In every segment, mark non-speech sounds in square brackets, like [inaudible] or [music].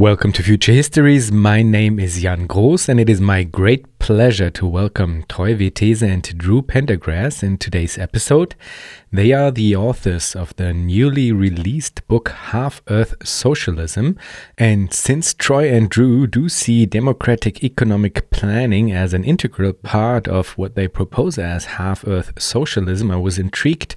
Welcome to Future Histories. My name is Jan Groß, and it is my great pleasure to welcome Troy Vettese and Drew Pendergrass in today's episode. They are the authors of the newly released book Half Earth Socialism. And since Troy and Drew do see democratic economic planning as an integral part of what they propose as Half Earth Socialism, I was intrigued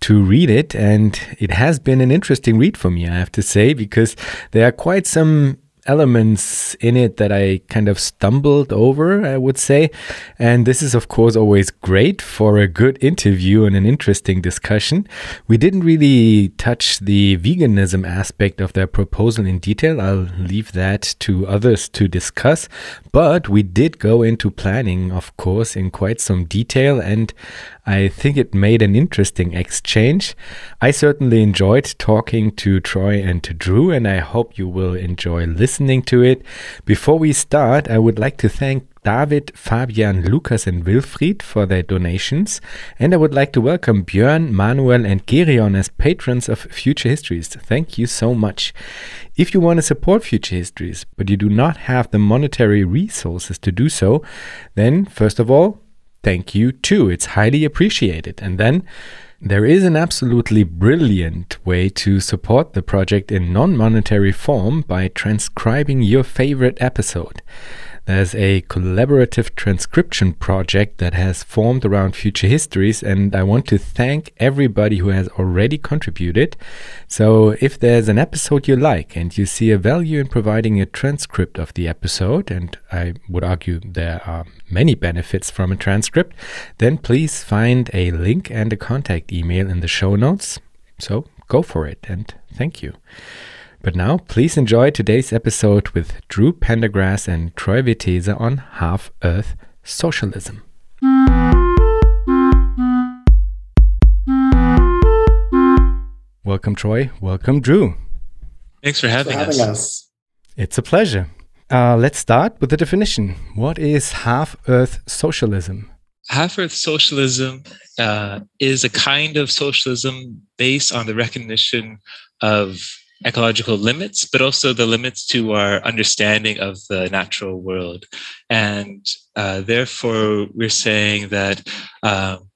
to read it. And it has been an interesting read for me, I have to say, because there are quite some elements in it that I kind of stumbled over, I would say. And this is, of course, always great for a good interview and an interesting discussion. We didn't really touch the veganism aspect of their proposal in detail. I'll leave that to others to discuss. But we did go into planning, of course, in quite some detail. And I think it made an interesting exchange. I certainly enjoyed talking to Troy and to Drew, and I hope you will enjoy listening to it. Before we start, I would like to thank David, Fabian, Lucas, and Wilfried for their donations. And I would like to welcome Björn, Manuel, and Gerion as patrons of Future Histories. Thank you so much. If you want to support Future Histories, but you do not have the monetary resources to do so, then first of all, thank you too. It's highly appreciated. And then there is an absolutely brilliant way to support the project in non monetary form by transcribing your favorite episode. There's a collaborative transcription project that has formed around future histories, and I want to thank everybody who has already contributed. So, if there's an episode you like and you see a value in providing a transcript of the episode, and I would argue there are many benefits from a transcript, then please find a link and a contact email in the show notes. So, go for it, and thank you. But now, please enjoy today's episode with Drew Pendergrass and Troy Vettese on Half Earth Socialism. Welcome, Troy. Welcome, Drew. Thanks for having, for having us. us. It's a pleasure. Uh, let's start with the definition. What is half Earth socialism? Half Earth socialism uh, is a kind of socialism based on the recognition of ecological limits, but also the limits to our understanding of the natural world. And uh, therefore, we're saying that um,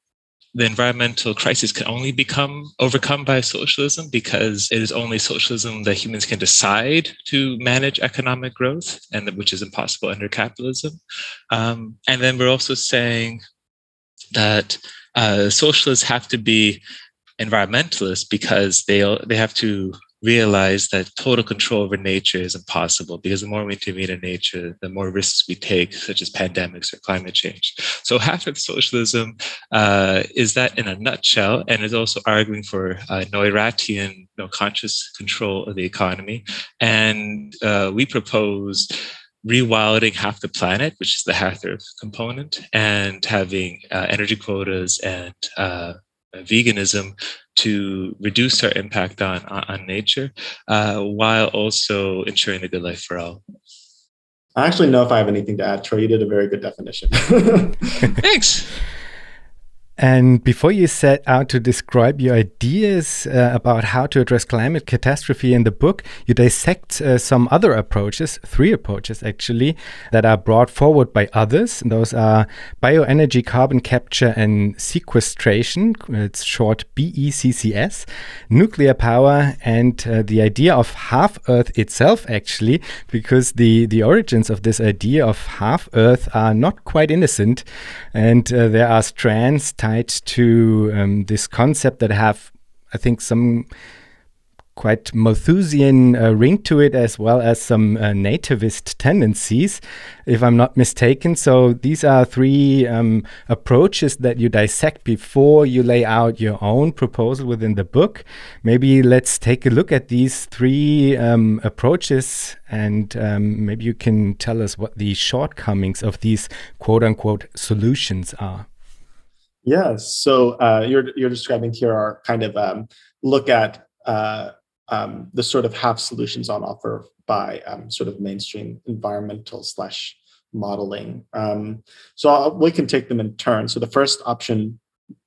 the environmental crisis can only become overcome by socialism because it is only socialism that humans can decide to manage economic growth, and which is impossible under capitalism. Um, and then we're also saying that uh, socialists have to be environmentalists because they they have to realize that total control over nature is impossible because the more we intervene in nature, the more risks we take, such as pandemics or climate change. So, [laughs] half of socialism uh, is that in a nutshell, and is also arguing for uh, Neurathian, no conscious control of the economy. And uh, we propose rewilding half the planet, which is the half Earth component, and having uh, energy quotas and uh, veganism to reduce our impact on on nature, uh, while also ensuring a good life for all. I actually know if I have anything to add. Troy, you did a very good definition. [laughs] Thanks. And before you set out to describe your ideas uh, about how to address climate catastrophe in the book, you dissect uh, some other approaches, three approaches actually, that are brought forward by others. Those are bioenergy, carbon capture, and sequestration. It's short BECCS, nuclear power, and uh, the idea of half Earth itself, actually, because the, the origins of this idea of half Earth are not quite innocent. And uh, there are strands tied to um, this concept that have, I think, some quite Malthusian uh, ring to it, as well as some uh, nativist tendencies, if I'm not mistaken. So these are three um, approaches that you dissect before you lay out your own proposal within the book. Maybe let's take a look at these three um, approaches, and um, maybe you can tell us what the shortcomings of these quote unquote solutions are. Yeah, so uh, you're you're describing here our kind of um, look at uh, um, the sort of half solutions on offer by um, sort of mainstream environmental slash modeling. Um, so I'll, we can take them in turn. So the first option,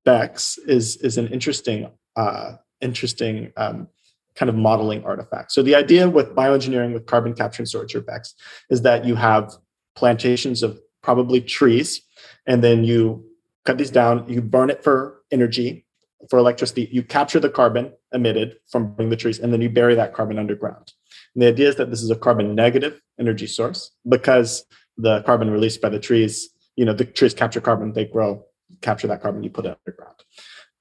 BECCS, is is an interesting uh, interesting um, kind of modeling artifact. So the idea with bioenergy with carbon capture and storage or BECCS is that you have plantations of probably trees, and then you cut these down, you burn it for energy, for electricity, you capture the carbon emitted from burning the trees, and then you bury that carbon underground. And the idea is that this is a carbon negative energy source because the carbon released by the trees, you know, the trees capture carbon, they grow, capture that carbon, you put it underground.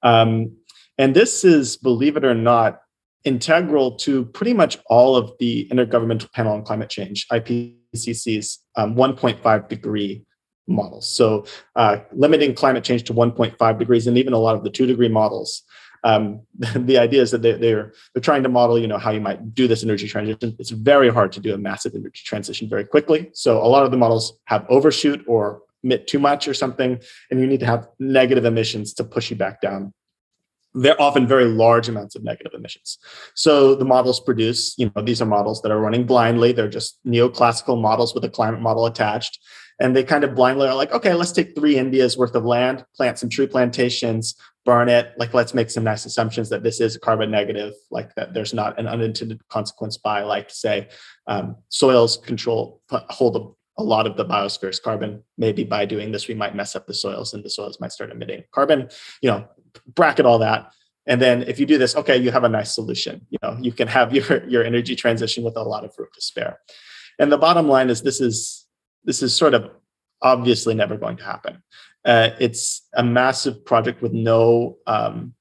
Um, and this is, believe it or not, integral to pretty much all of the Intergovernmental Panel on Climate Change, IPCC's um, 1.5 degree models. So uh, limiting climate change to 1.5 degrees, and even a lot of the two degree models. Um, [laughs] the idea is that they, they're they're trying to model, you know, how you might do this energy transition. It's very hard to do a massive energy transition very quickly. So a lot of the models have overshoot or emit too much or something, and you need to have negative emissions to push you back down they're often very large amounts of negative emissions. So the models produce, you know, these are models that are running blindly. They're just neoclassical models with a climate model attached. And they kind of blindly are like, okay, let's take three India's worth of land, plant some tree plantations, burn it. Like, let's make some nice assumptions that this is carbon negative, like that there's not an unintended consequence by, like, say, um, soils control, hold a, a lot of the biosphere's carbon. Maybe by doing this, we might mess up the soils and the soils might start emitting carbon. You know, bracket all that. And then if you do this, okay, you have a nice solution. You know, you can have [laughs] your, your energy transition with a lot of room to spare. And the bottom line is this is this is sort of obviously never going to happen. Uh, it's a massive project with no um,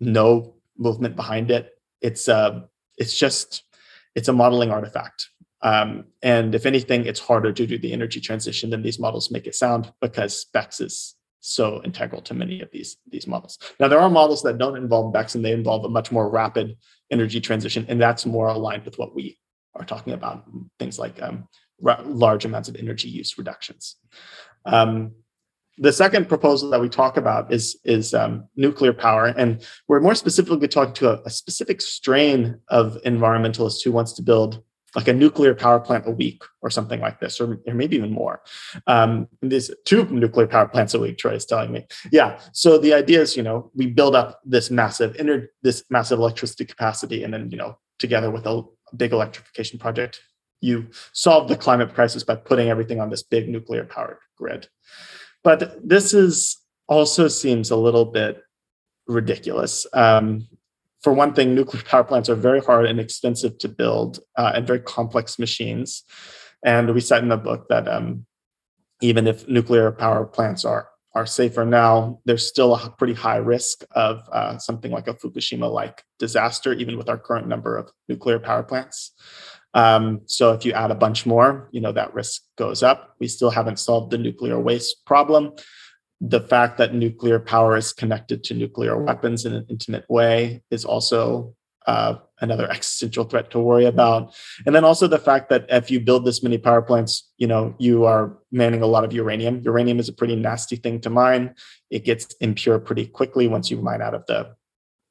no movement behind it. It's uh, it's just it's a modeling artifact. Um, and if anything, it's harder to do the energy transition than these models make it sound because BECCS is so integral to many of these these models. Now there are models that don't involve BECCS and they involve a much more rapid energy transition, and that's more aligned with what we are talking about. Things like um, large amounts of energy use reductions. Um, the second proposal that we talk about is is um, nuclear power, and we're more specifically talking to a, a specific strain of environmentalists who wants to build like a nuclear power plant a week or something like this, or, or maybe even more. Um, these two nuclear power plants a week, Troy is telling me. Yeah. So the idea is, you know, we build up this massive inner this massive electricity capacity, and then you know, together with a big electrification project, you solve the climate crisis by putting everything on this big nuclear powered grid. But this is also seems a little bit ridiculous. Um, for one thing, nuclear power plants are very hard and expensive to build uh, and very complex machines. And we said in the book that um, even if nuclear power plants are are safer now, there's still a pretty high risk of uh, something like a Fukushima-like disaster, even with our current number of nuclear power plants. Um, so if you add a bunch more, you know that risk goes up. We still haven't solved the nuclear waste problem the fact that nuclear power is connected to nuclear weapons in an intimate way is also uh, another existential threat to worry about. And then also the fact that if you build this many power plants, you know, you are manning a lot of uranium. Uranium is a pretty nasty thing to mine. It gets impure pretty quickly once you mine out of the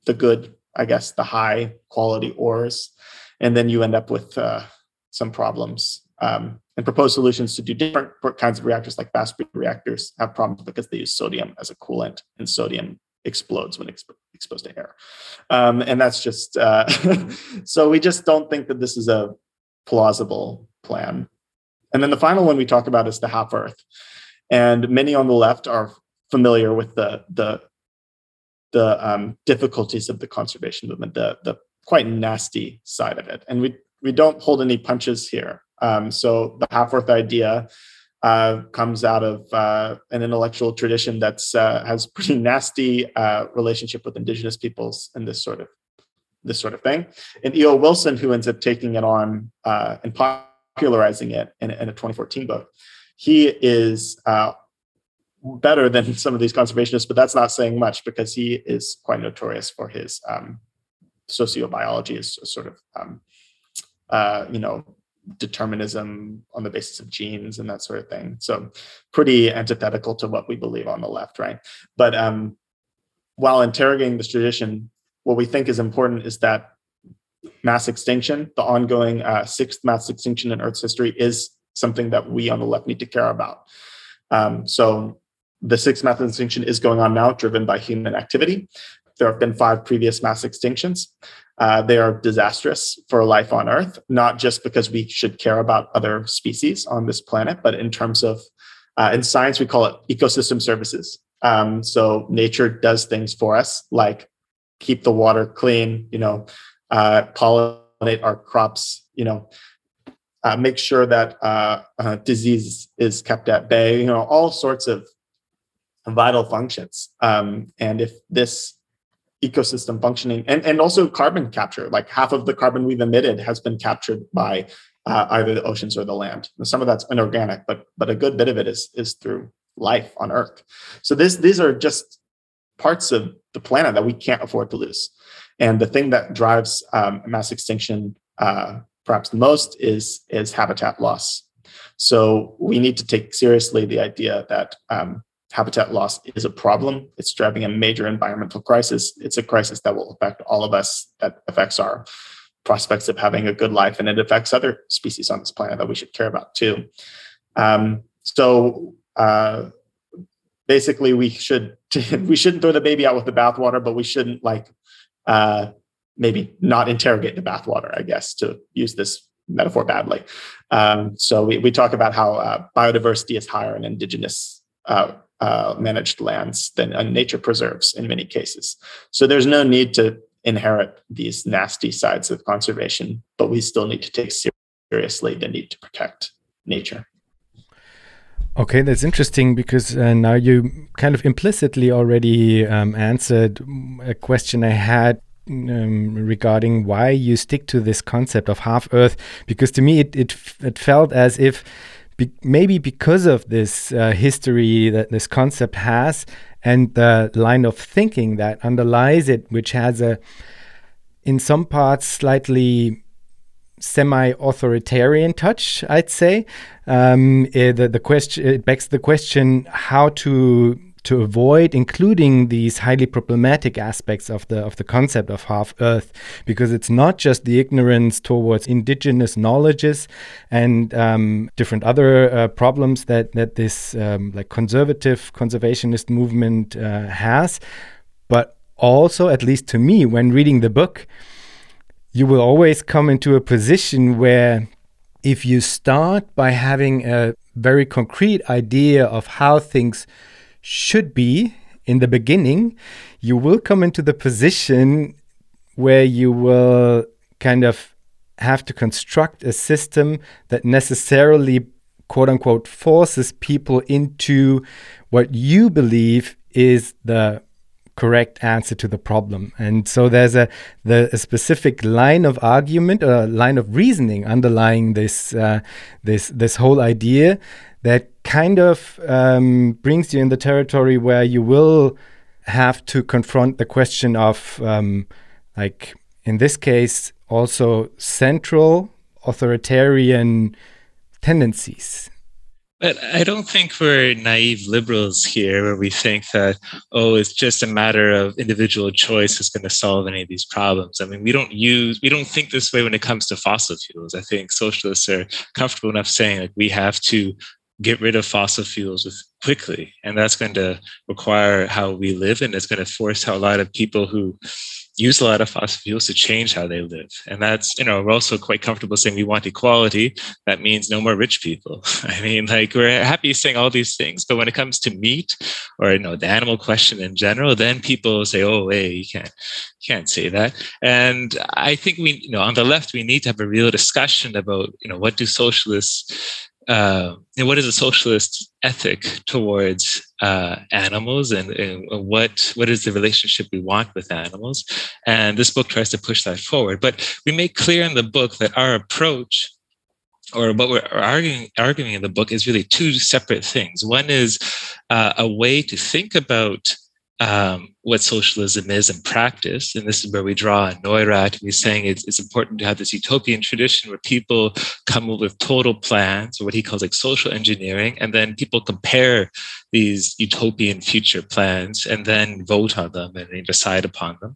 the good, I guess, the high quality ores, and then you end up with uh, some problems. Um, and proposed solutions to do different kinds of reactors like fast breeder reactors have problems because they use sodium as a coolant and sodium explodes when exp- exposed to air. Um, and that's just uh, [laughs] so we just don't think that this is a plausible plan. And then the final one we talk about is the half earth. And many on the left are familiar with the the the um, difficulties of the conservation movement the the quite nasty side of it and we we don't hold any punches here um, so the half earth idea uh, comes out of uh, an intellectual tradition that's uh, has pretty nasty uh, relationship with indigenous peoples and this sort of this sort of thing. And E.O. Wilson, who ends up taking it on uh, and popularizing it in, in, a 2014 book, he is uh, better than some of these conservationists, but that's not saying much because he is quite notorious for his um, sociobiology, is sort of um, you know determinism on the basis of genes and that sort of thing. So pretty antithetical to what we believe on the left, right? But um, while interrogating this tradition, what we think is important is that mass extinction, the ongoing uh, sixth mass extinction in Earth's history, is something that we on the left need to care about. Um, so the sixth mass extinction is going on now, driven by human activity. There have been five previous mass extinctions. uh, they are disastrous for life on Earth, not just because we should care about other species on this planet, but in terms of, uh, in science, we call it ecosystem services. Um, so nature does things for us, like keep the water clean, you know, uh, pollinate our crops, you know, uh, make sure that uh, uh, disease is kept at bay, you know, all sorts of vital functions. Um, and if this ecosystem functioning. And, and also carbon capture like half of the carbon we've emitted has been captured by uh, either the oceans or the land. Some of that's inorganic but but a good bit of it is is through life on earth. So this these are just parts of the planet that we can't afford to lose. And the thing that drives um, mass extinction uh, perhaps the most is is habitat loss. So we need to take seriously the idea that um, habitat loss is a problem. It's driving a major environmental crisis. It's a crisis that will affect all of us, that affects our prospects of having a good life, and it affects other species on this planet that we should care about too. Um, so uh, basically, we should [laughs] we shouldn't throw the baby out with the bathwater, but we shouldn't like uh, maybe not interrogate the bathwater. I guess to use this metaphor badly. Um, so we, we talk about how uh, biodiversity is higher in indigenous uh, uh, managed lands than uh, nature preserves in many cases. So there's no need to inherit these nasty sides of conservation, but we still need to take seriously the need to protect nature. Okay, that's interesting because uh, now you kind of implicitly already um, answered a question I had um, regarding why you stick to this concept of half Earth. Because to me, it it, it felt as if be maybe because of this uh, history that this concept has and the line of thinking that underlies it, which has a, in some parts, slightly semi-authoritarian touch, I'd say. Um, it, the, the question it begs the question how to to avoid including these highly problematic aspects of the of the concept of half earth because it's not just the ignorance towards indigenous knowledges and um, different other uh, problems that that this um, like conservative conservationist movement uh, has but also at least to me when reading the book you will always come into a position where if you start by having a very concrete idea of how things should be in the beginning, you will come into the position where you will kind of have to construct a system that necessarily, quote unquote, forces people into what you believe is the correct answer to the problem. And so there's a, the, a specific line of argument or a line of reasoning underlying this uh, this this whole idea that kind of um, brings you in the territory where you will have to confront the question of, um, like in this case, also central authoritarian tendencies. But I don't think we're naive liberals here where we think that, oh, it's just a matter of individual choice is going to solve any of these problems. I mean, we don't use, we don't think this way when it comes to fossil fuels. I think socialists are comfortable enough saying like we have to get rid of fossil fuels with quickly and that's going to require how we live and it's going to force how a lot of people who use a lot of fossil fuels to change how they live. And that's you know we're also quite comfortable saying we want equality. That means no more rich people. [laughs] I mean like we're happy saying all these things but when it comes to meat or you know the animal question in general then people say oh hey you can't you can't say that. And i think we you know on the left we need to have a real discussion about you know what do socialists uh, and what is a socialist ethic towards uh, animals and, and, what what is the relationship we want with animals? And this book tries to push that forward but we make clear in the book that our approach or what we're arguing arguing in the book is really two separate things. One is uh, a way to think about um, what socialism is in practice. And this is where we draw on Neurath. We're saying it's, it's important to have this utopian tradition where people come up with total plans, or what he calls like social engineering, and then people compare these utopian future plans and then vote on them and decide upon them.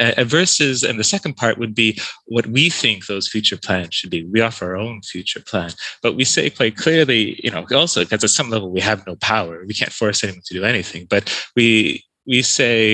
Uh, versus, and the second part would be what we think those future plans should be. We offer our own future plan, but we say quite clearly, you know, also because at some level we have no power. We can't force anyone to do anything, but we we say,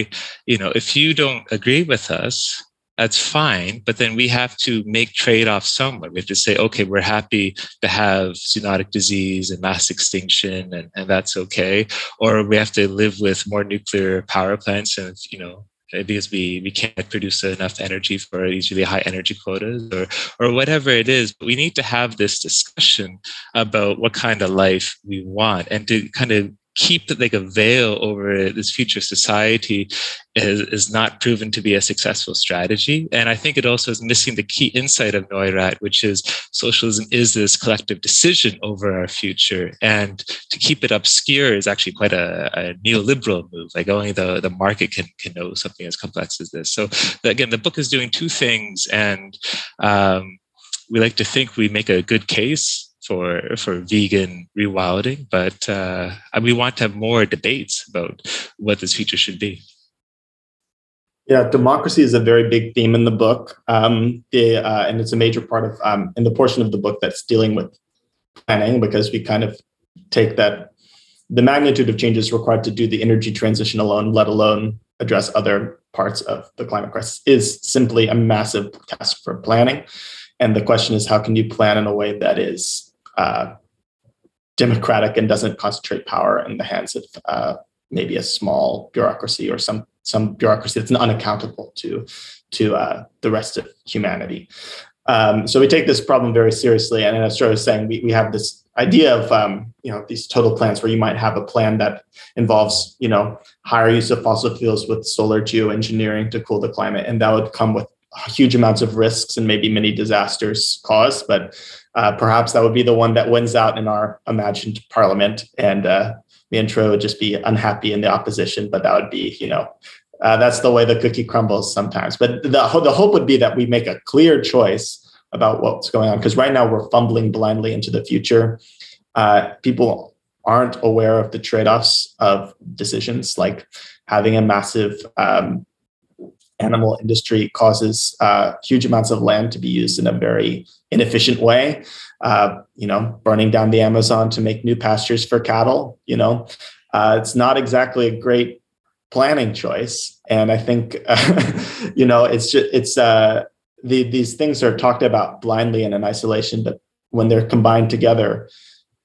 you know, if you don't agree with us, that's fine. But then we have to make trade offs somewhere. We have to say, okay, we're happy to have zoonotic disease and mass extinction, and, and that's okay. Or we have to live with more nuclear power plants and, you know, because we, we can't produce enough energy for these really high energy quotas or or whatever it is. But we need to have this discussion about what kind of life we want and to kind of keep like a veil over this future society is, is not proven to be a successful strategy. And I think it also is missing the key insight of Neurath, which is socialism is this collective decision over our future. And to keep it obscure is actually quite a, a neoliberal move. Like only the, the market can, can know something as complex as this. So again, the book is doing two things. And um, we like to think we make a good case for for vegan rewilding, but uh, we want to have more debates about what this future should be. Yeah, democracy is a very big theme in the book, um, the, uh, and it's a major part of um, in the portion of the book that's dealing with planning because we kind of take that the magnitude of changes required to do the energy transition alone, let alone address other parts of the climate crisis, is simply a massive task for planning. And the question is, how can you plan in a way that is uh, democratic and doesn't concentrate power in the hands of uh, maybe a small bureaucracy or some some bureaucracy that's unaccountable to to uh, the rest of humanity. Um, so we take this problem very seriously, and as I was saying, we, we have this idea of um, you know these total plans where you might have a plan that involves you know higher use of fossil fuels with solar geoengineering to cool the climate, and that would come with huge amounts of risks and maybe many disasters caused, but uh, perhaps that would be the one that wins out in our imagined parliament. And uh, me would just be unhappy in the opposition, but that would be, you know, uh, that's the way the cookie crumbles sometimes. But the, the hope would be that we make a clear choice about what's going on, because right now we're fumbling blindly into the future. Uh, people aren't aware of the trade offs of decisions like having a massive um, animal industry causes uh, huge amounts of land to be used in a very inefficient way. Uh, you know, burning down the Amazon to make new pastures for cattle. You know, uh, it's not exactly a great planning choice. And I think, [laughs] you know, it's just it's uh, the, these things are talked about blindly and in isolation, but when they're combined together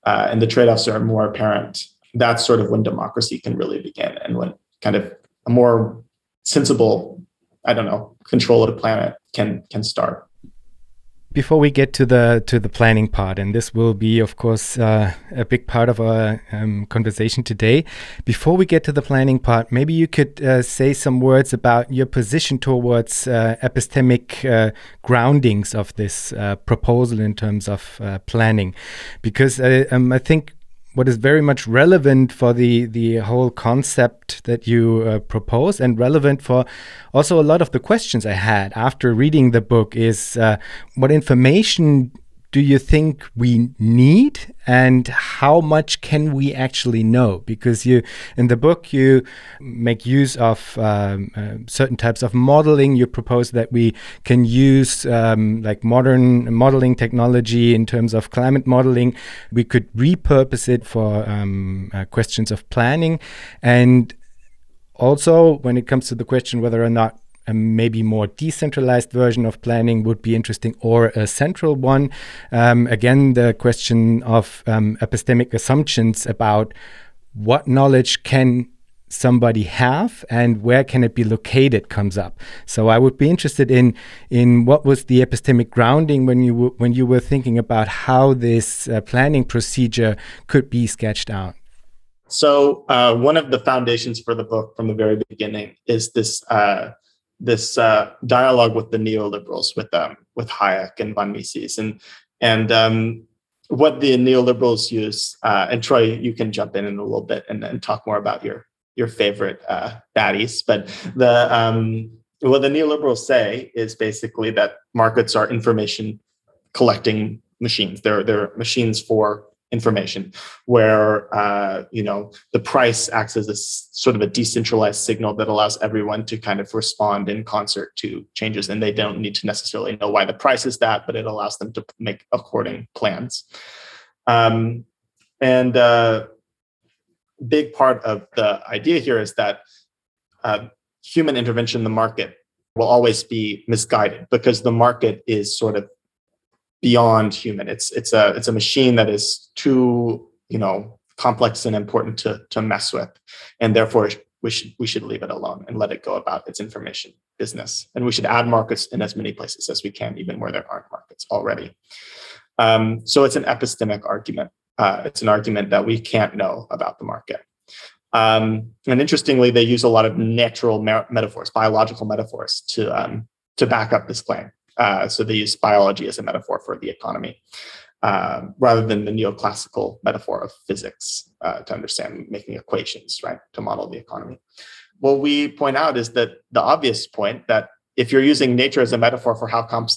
uh, and the trade-offs are more apparent, that's sort of when democracy can really begin and when kind of a more sensible I don't know, control of the planet can can start. Before we get to the to the planning part, and this will be, of course, uh, a big part of our um, conversation today. Before we get to the planning part, maybe you could uh, say some words about your position towards uh, epistemic uh, groundings of this uh, proposal in terms of uh, planning, because um, I think what is very much relevant for the the whole concept that you uh, propose and relevant for also a lot of the questions I had after reading the book is uh, what information do you think we need and how much can we actually know? Because you in the book you make use of um, uh, certain types of modeling. You propose that we can use um, like modern modeling technology in terms of climate modeling. We could repurpose it for um, uh, questions of planning. And also when it comes to the question whether or not a maybe more decentralized version of planning would be interesting or a central one. Um, again, the question of um, epistemic assumptions about what knowledge can somebody have and where can it be located comes up so i would be interested in in what was the epistemic grounding when you when you were thinking about how this uh, planning procedure could be sketched out so uh, one of the foundations for the book from the very beginning is this uh, this uh, dialogue with the neoliberals, with um, with Hayek and von Mises, and and um, what the neoliberals use. Uh, and Troy, you can jump in in a little bit and, and talk more about your your favorite uh, baddies. But the um, what the neoliberals say is basically that markets are information collecting machines. They're they're machines for information where uh, you know the price acts as a sort of a decentralized signal that allows everyone to kind of respond in concert to changes. And they don't need to necessarily know why the price is that but it allows them to make according plans. Um, and uh, big part of the idea here is that uh, human intervention in the market will always be misguided because the market is sort of beyond human. It's it's a it's a machine that is too you know complex and important to to mess with, and therefore we should we should leave it alone and let it go about its information business. And we should add markets in as many places as we can, even where there aren't markets already. Um, so it's an epistemic argument. Uh, it's an argument that we can't know about the market. Um, and interestingly, they use a lot of natural metaphors, biological metaphors, to um, to back up this claim. Uh, so they use biology as a metaphor for the economy, uh, rather than the neoclassical metaphor of physics uh, to understand making equations, right, to model the economy. What we point out is that the obvious point that if you're using nature as a metaphor for how com-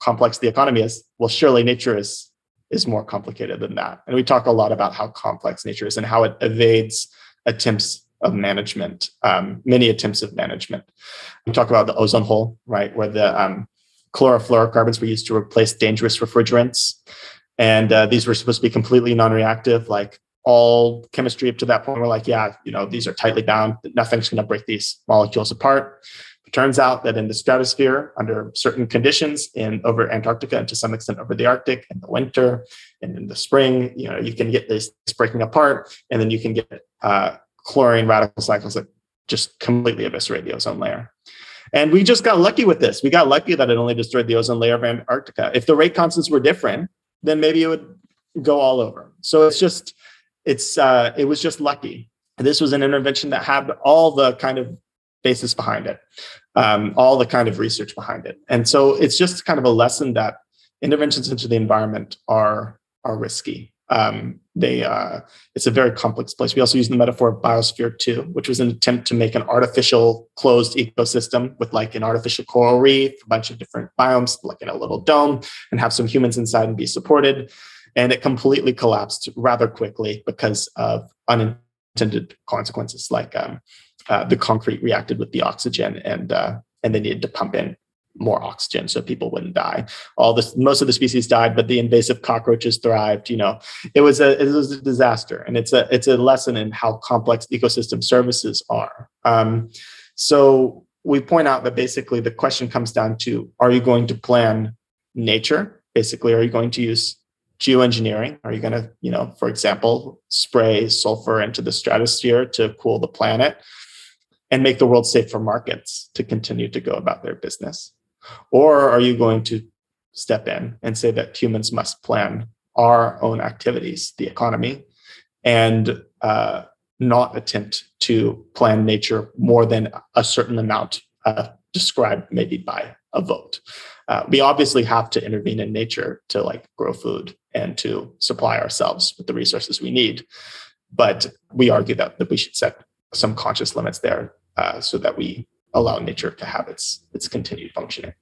complex the economy is, well, surely nature is is more complicated than that. And we talk a lot about how complex nature is and how it evades attempts of management, um, many attempts of management. We talk about the ozone hole, right, where the um, chlorofluorocarbons were used to replace dangerous refrigerants. And uh, these were supposed to be completely non reactive, like all chemistry up to that point. We're like, yeah, you know, these are tightly bound, nothing's going to break these molecules apart. It turns out that in the stratosphere, under certain conditions in over Antarctica and to some extent over the Arctic in the winter and in the spring, you know, you can get this breaking apart, and then you can get uh, chlorine radical cycles that just completely eviscerate the ozone layer. And we just got lucky with this. We got lucky that it only destroyed the ozone layer of Antarctica. If the rate constants were different, then maybe it would go all over. So it's just, it's, uh, it was just lucky. This was an intervention that had all the kind of basis behind it, um, all the kind of research behind it. And so it's just kind of a lesson that interventions into the environment are are risky. Um, they uh, it's a very complex place. We also use the metaphor of biosphere two, which was an attempt to make an artificial closed ecosystem with like an artificial coral reef, a bunch of different biomes, like in a little dome, and have some humans inside and be supported. And it completely collapsed rather quickly because of unintended consequences, like um, uh, the concrete reacted with the oxygen, and uh, and they needed to pump in more oxygen so people wouldn't die. All this, most of the species died, but the invasive cockroaches thrived. You know, it was a it was a disaster, and it's a it's a lesson in how complex ecosystem services are. Um, so we point out that basically the question comes down to: Are you going to plan nature? Basically, are you going to use geoengineering? Are you going to, you know, for example, spray sulfur into the stratosphere to cool the planet? and make the world safe for markets to continue to go about their business? Or are you going to step in and say that humans must plan our own activities, the economy, and uh, not attempt to plan nature more than a certain amount uh, described maybe by a vote? Uh, we obviously have to intervene in nature to like grow food and to supply ourselves with the resources we need. But we argue that, that we should set some conscious limits there uh, so that we allow nature to have its its continued functioning.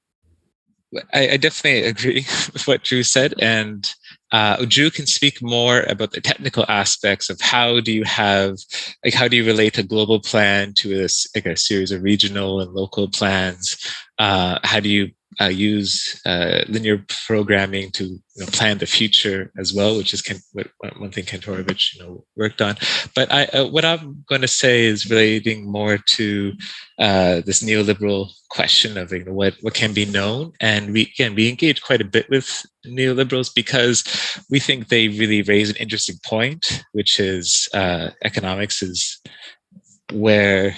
I, I definitely agree [laughs] with what Drew said, and uh, Drew can speak more about the technical aspects of how do you have, like, how do you relate a global plan to a, like a series of regional and local plans? Uh, how do you uh, use uh, linear programming to you know, plan the future as well, which is Ken, what, one thing Kantorovich you know worked on. But I, uh, what I'm going to say is relating more to uh, this neoliberal question of you know, what what can be known, and we again we engage quite a bit with neoliberals because we think they really raise an interesting point, which is uh, economics is where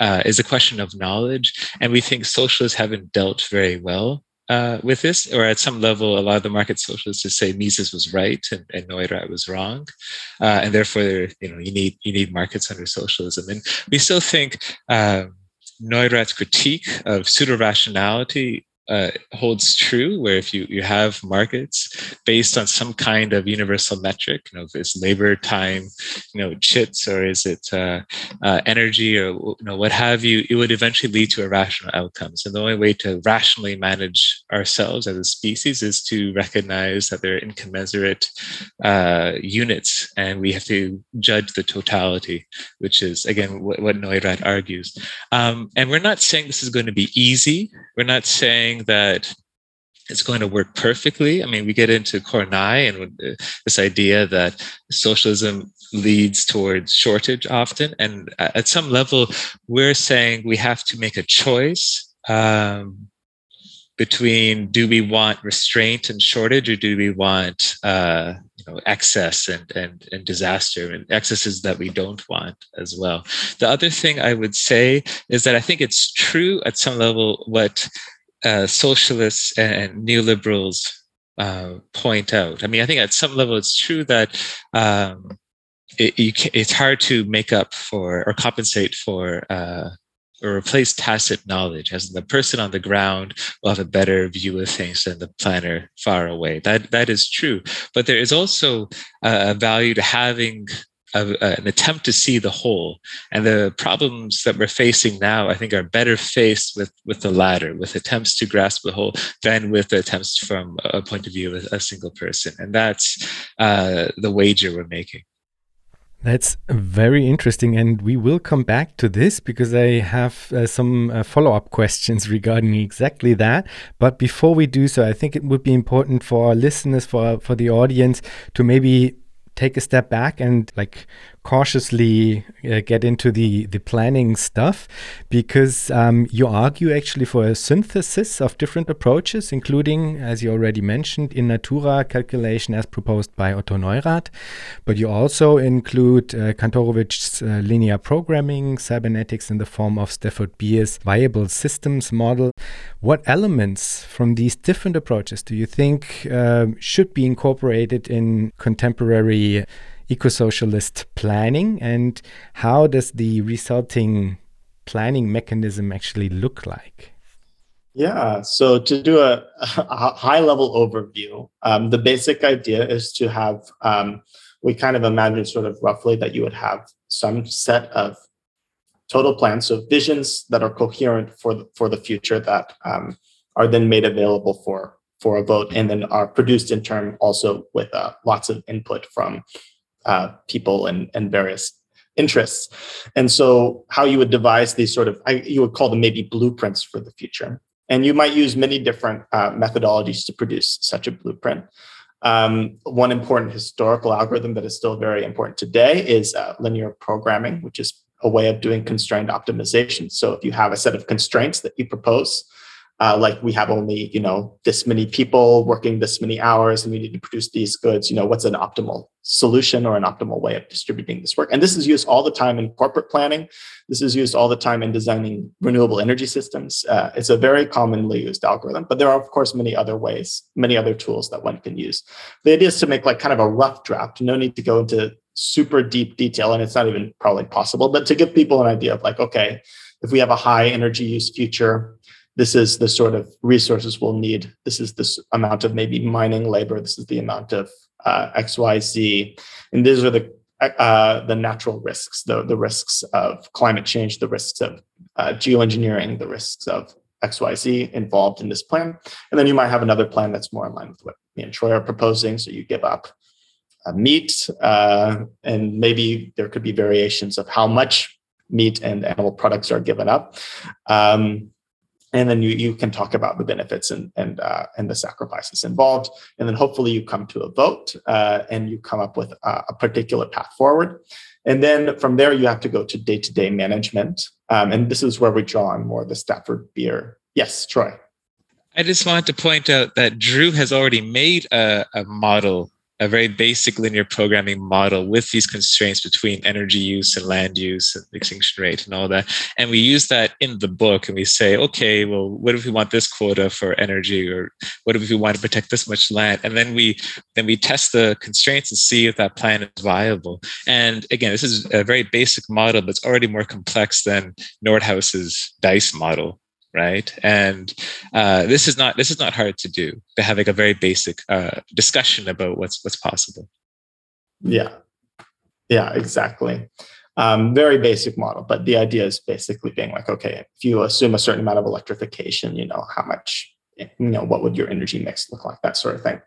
uh, is a question of knowledge, and we think socialists haven't dealt very well uh, with this, or at some level, a lot of the market socialists just say Mises was right and, and Neurath was wrong, uh, and therefore, you know, you need you need markets under socialism, and we still think. Um, Neurath's critique of pseudo rationality uh, holds true, where if you, you have markets based on some kind of universal metric, you know, if it's labor time, you know, chits, or is it uh, uh, energy, or you know, what have you, it would eventually lead to irrational outcomes. And the only way to rationally manage ourselves as a species is to recognize that they're incommensurate uh, units, and we have to judge the totality, which is again what, what Neurath argues. Um, and we're not saying this is going to be easy. We're not saying saying that it's going to work perfectly. I mean, we get into Kornai and this idea that socialism leads towards shortage often. And at some level, we're saying we have to make a choice um, between do we want restraint and shortage or do we want uh, you know excess and, and and disaster and excesses that we don't want as well the other thing i would say is that i think it's true at some level what uh, socialists and neoliberals uh, point out i mean i think at some level it's true that um, it, it's hard to make up for or compensate for uh, or replace tacit knowledge, as the person on the ground will have a better view of things than the planner far away. That that is true, but there is also a value to having a, an attempt to see the whole. And the problems that we're facing now, I think, are better faced with with the latter, with attempts to grasp the whole, than with attempts from a point of view of a single person. And that's uh, the wager we're making. That's very interesting, and we will come back to this because I have uh, some uh, follow up questions [laughs] regarding exactly that. But before we do so, I think it would be important for our listeners, for for the audience, to maybe take a step back and like cautiously uh, get into the the planning stuff because um, you argue actually for a synthesis of different approaches, including, as you already mentioned, in natura calculation as proposed by Otto Neurath. But you also include uh, Kantorovich's uh, linear programming, cybernetics in the form of Stafford Beer's viable systems model. What elements from these different approaches do you think uh, should be incorporated in contemporary? Eco-socialist planning and how does the resulting planning mechanism actually look like? Yeah, so to do a, a high level overview, um, the basic idea is to have, um, we kind of imagine sort of roughly that you would have some set of total plans, so visions that are coherent for the, for the future that um, are then made available for for a vote and then are produced in turn also with uh, lots of input from uh, people and, and various interests. And so, how you would devise these sort of, I, you would call them maybe blueprints for the future. And you might use many different uh, methodologies to produce such a blueprint. Um, one important historical algorithm that is still very important today is uh, linear programming, which is a way of doing constrained optimization. So, if you have a set of constraints that you propose, uh, like we have only you know this many people working this many hours and we need to produce these goods you know what's an optimal solution or an optimal way of distributing this work? And this is used all the time in corporate planning. This is used all the time in designing renewable energy systems. Uh, it's a very commonly used algorithm but there are of course many other ways many other tools that one can use. The idea is to make like kind of a rough draft. No need to go into super deep detail and it's not even probably possible but to give people an idea of like okay if we have a high energy use future this is the sort of resources we'll need. This is this amount of maybe mining labor. This is the amount of uh, X, Y, Z, and these are the uh, the natural risks, the the risks of climate change, the risks of uh, geoengineering, the risks of X, Y, Z involved in this plan. And then you might have another plan that's more in line with what me and Troy are proposing. So you give up uh, meat, uh, and maybe there could be variations of how much meat and animal products are given up. Um, and then you you can talk about the benefits and and uh, and the sacrifices involved, and then hopefully you come to a vote uh, and you come up with a, a, particular path forward, and then from there you have to go to day to day management, um, and this is where we draw on more the Stafford Beer. Yes, Troy. I just wanted to point out that Drew has already made a, a model a very basic linear programming model with these constraints between energy use and land use and extinction rate and all that. And we use that in the book and we say, okay, well, what if we want this quota for energy or what if we want to protect this much land? And then we then we test the constraints and see if that plan is viable. And again, this is a very basic model, but it's already more complex than Nordhaus's DICE model right? And uh, this is not this is not hard to do to have like a very basic uh, discussion about what's what's possible. Yeah. Yeah exactly. Um, very basic model but the idea is basically being like okay if you assume a certain amount of electrification you know how much you know what would your energy mix look like that sort of thing.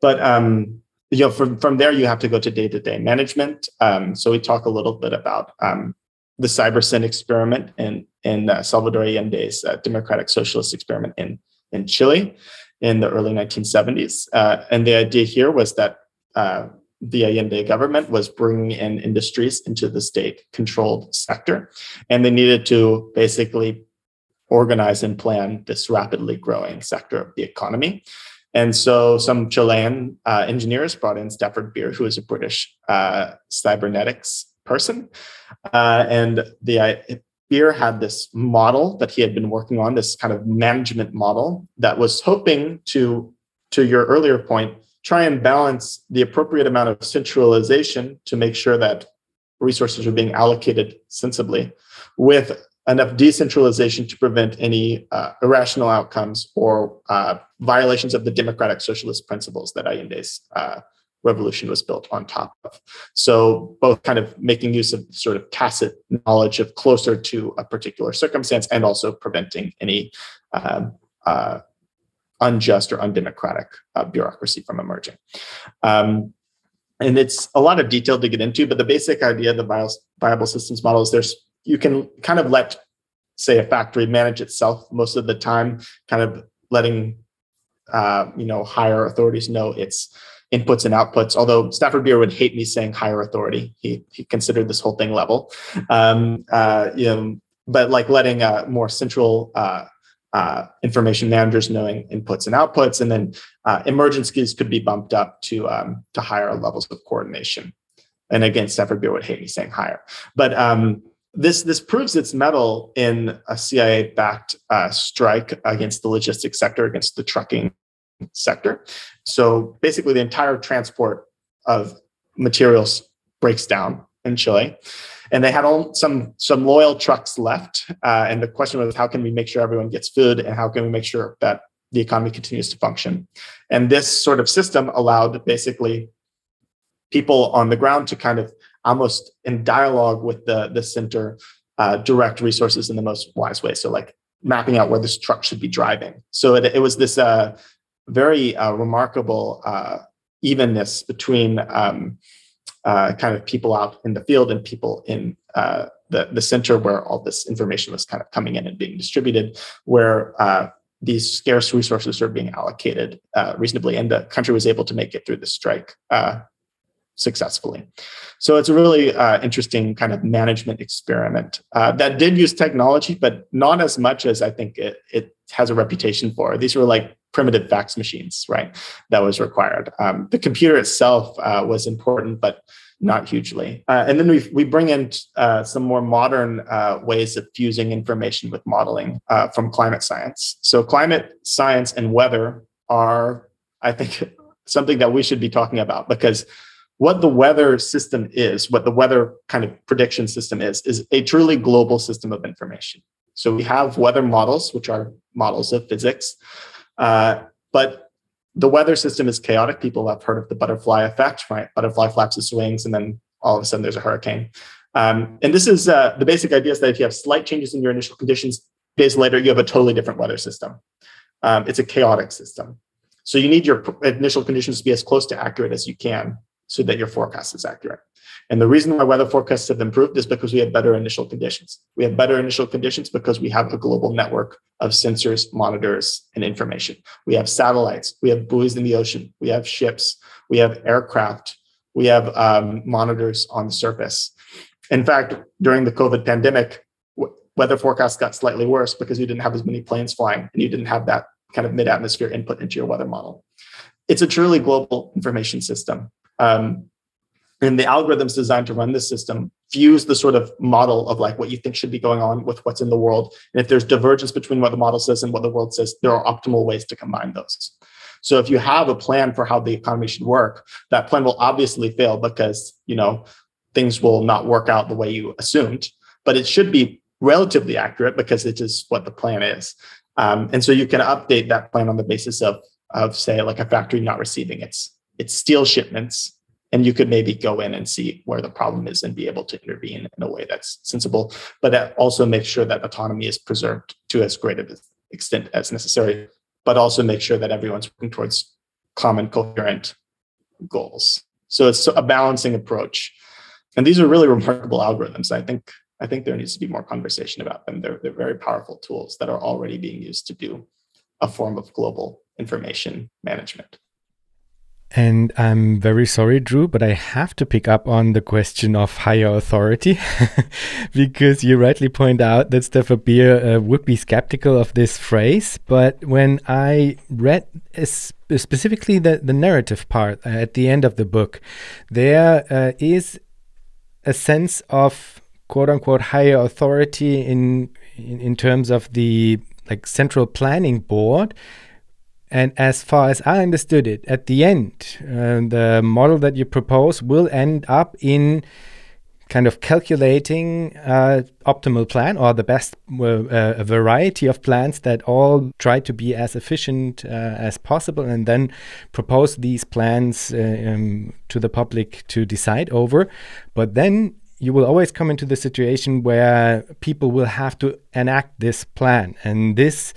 But um you know from from there you have to go to day-to-day management. Um, so we talk a little bit about um, the CyberSyn experiment in, in uh, Salvador Allende's uh, democratic socialist experiment in, in Chile in the early 1970s. Uh, and the idea here was that uh, the Allende government was bringing in industries into the state controlled sector. And they needed to basically organize and plan this rapidly growing sector of the economy. And so some Chilean uh, engineers brought in Stafford Beer, who is a British uh, cybernetics person. Uh, and the uh, Beer had this model that he had been working on, this kind of management model that was hoping to, to your earlier point, try and balance the appropriate amount of centralization to make sure that resources are being allocated sensibly with enough decentralization to prevent any uh, irrational outcomes or uh, violations of the democratic socialist principles that Allende's uh, revolution was built on top of. So both kind of making use of sort of tacit knowledge of closer to a particular circumstance and also preventing any um, uh, unjust or undemocratic uh, bureaucracy from emerging. Um, and it's a lot of detail to get into, but the basic idea of the viable systems model is there's you can kind of let say a factory manage itself most of the time, kind of letting uh, you know higher authorities know its inputs and outputs. Although Stafford Beer would hate me saying higher authority, he he considered this whole thing level. Um, uh, you know, but like letting uh, more central uh, uh, information managers knowing inputs and outputs, and then uh, emergencies could be bumped up to um, to higher levels of coordination. And again, Stafford Beer would hate me saying higher, but um, this this proves its mettle in a CIA backed uh, strike against the logistics sector, against the trucking sector. So basically, the entire transport of materials breaks down in Chile, and they had all, some some loyal trucks left. Uh, and the question was, how can we make sure everyone gets food, and how can we make sure that the economy continues to function? And this sort of system allowed basically people on the ground to kind of almost in dialogue with the the center uh, direct resources in the most wise way so like mapping out where this truck should be driving so it, it was this uh, very uh, remarkable uh, evenness between um, uh, kind of people out in the field and people in uh, the, the center where all this information was kind of coming in and being distributed where these scarce resources are being allocated reasonably and the country was able to make it through the strike successfully. So it's a really uh, interesting kind of management experiment uh, that did use technology, but not as much as I think it, it has a reputation for. These were like primitive fax machines, right? That was required. Um, the computer itself uh, was important, but not hugely. Uh, and then we we bring in uh, some more modern uh, ways of fusing information with modeling from climate science. So climate science and weather are, I think, [laughs] something that we should be talking about because what the weather system is, what the weather kind of prediction system is, is a truly global system of information. So we have weather models, which are models of physics, uh, but the weather system is chaotic. People have heard of the butterfly effect, right? Butterfly flaps its wings, and then all of a sudden there's a hurricane. Um, and this is uh, the basic idea is that if you have slight changes in your initial conditions, days later you have a totally different weather system. Um, it's a chaotic system. So you need your initial conditions to be as close to accurate as you can so that your forecast is accurate. And the reason why weather forecasts have improved is because we have better initial conditions. We have better initial conditions because we have a global network of sensors, monitors, and information. We have satellites, we have buoys in the ocean, we have ships, we have aircraft, we have um, monitors on the surface. In fact, during the COVID pandemic, weather forecasts got slightly worse because you didn't have as many planes flying and you didn't have that kind of mid atmosphere input into your weather model. It's a truly global information system. Um, and the algorithms designed to run this system fuse the sort of model of like what you think should be going on with what's in the world. And if there's divergence between what the model says and what the world says, there are optimal ways to combine those. So if you have a plan for how the economy should work, that plan will obviously fail because you know things will not work out the way you assumed. But it should be relatively accurate because it is what the plan is. Um, and so you can update that plan on the basis of of say like a factory not receiving its it's steel shipments and you could maybe go in and see where the problem is and be able to intervene in a way that's sensible. But that also make sure that autonomy is preserved to as great an extent as necessary but also make sure that everyone's working towards common coherent goals. So it's a balancing approach. And these are really remarkable algorithms. I think i think there needs to be more conversation about them. They're, they're very powerful tools that are already being used to do a form of global information management And I'm very sorry, Drew, but I have to pick up on the question of higher authority [laughs] because you rightly point out that Stafford Beer uh, would be skeptical of this phrase. But when I read specifically the, the narrative part uh, at the end of the book, there uh, is a sense of quote unquote higher authority in, in, in terms of the like central planning board and as far as I understood it, at the end, uh, the model that you propose will end up in kind of calculating uh, optimal plan or the best uh, a variety of plans that all try to be as efficient uh, as possible and then propose these plans uh, um, to the public to decide over. But then you will always come into the situation where people will have to enact this plan. And this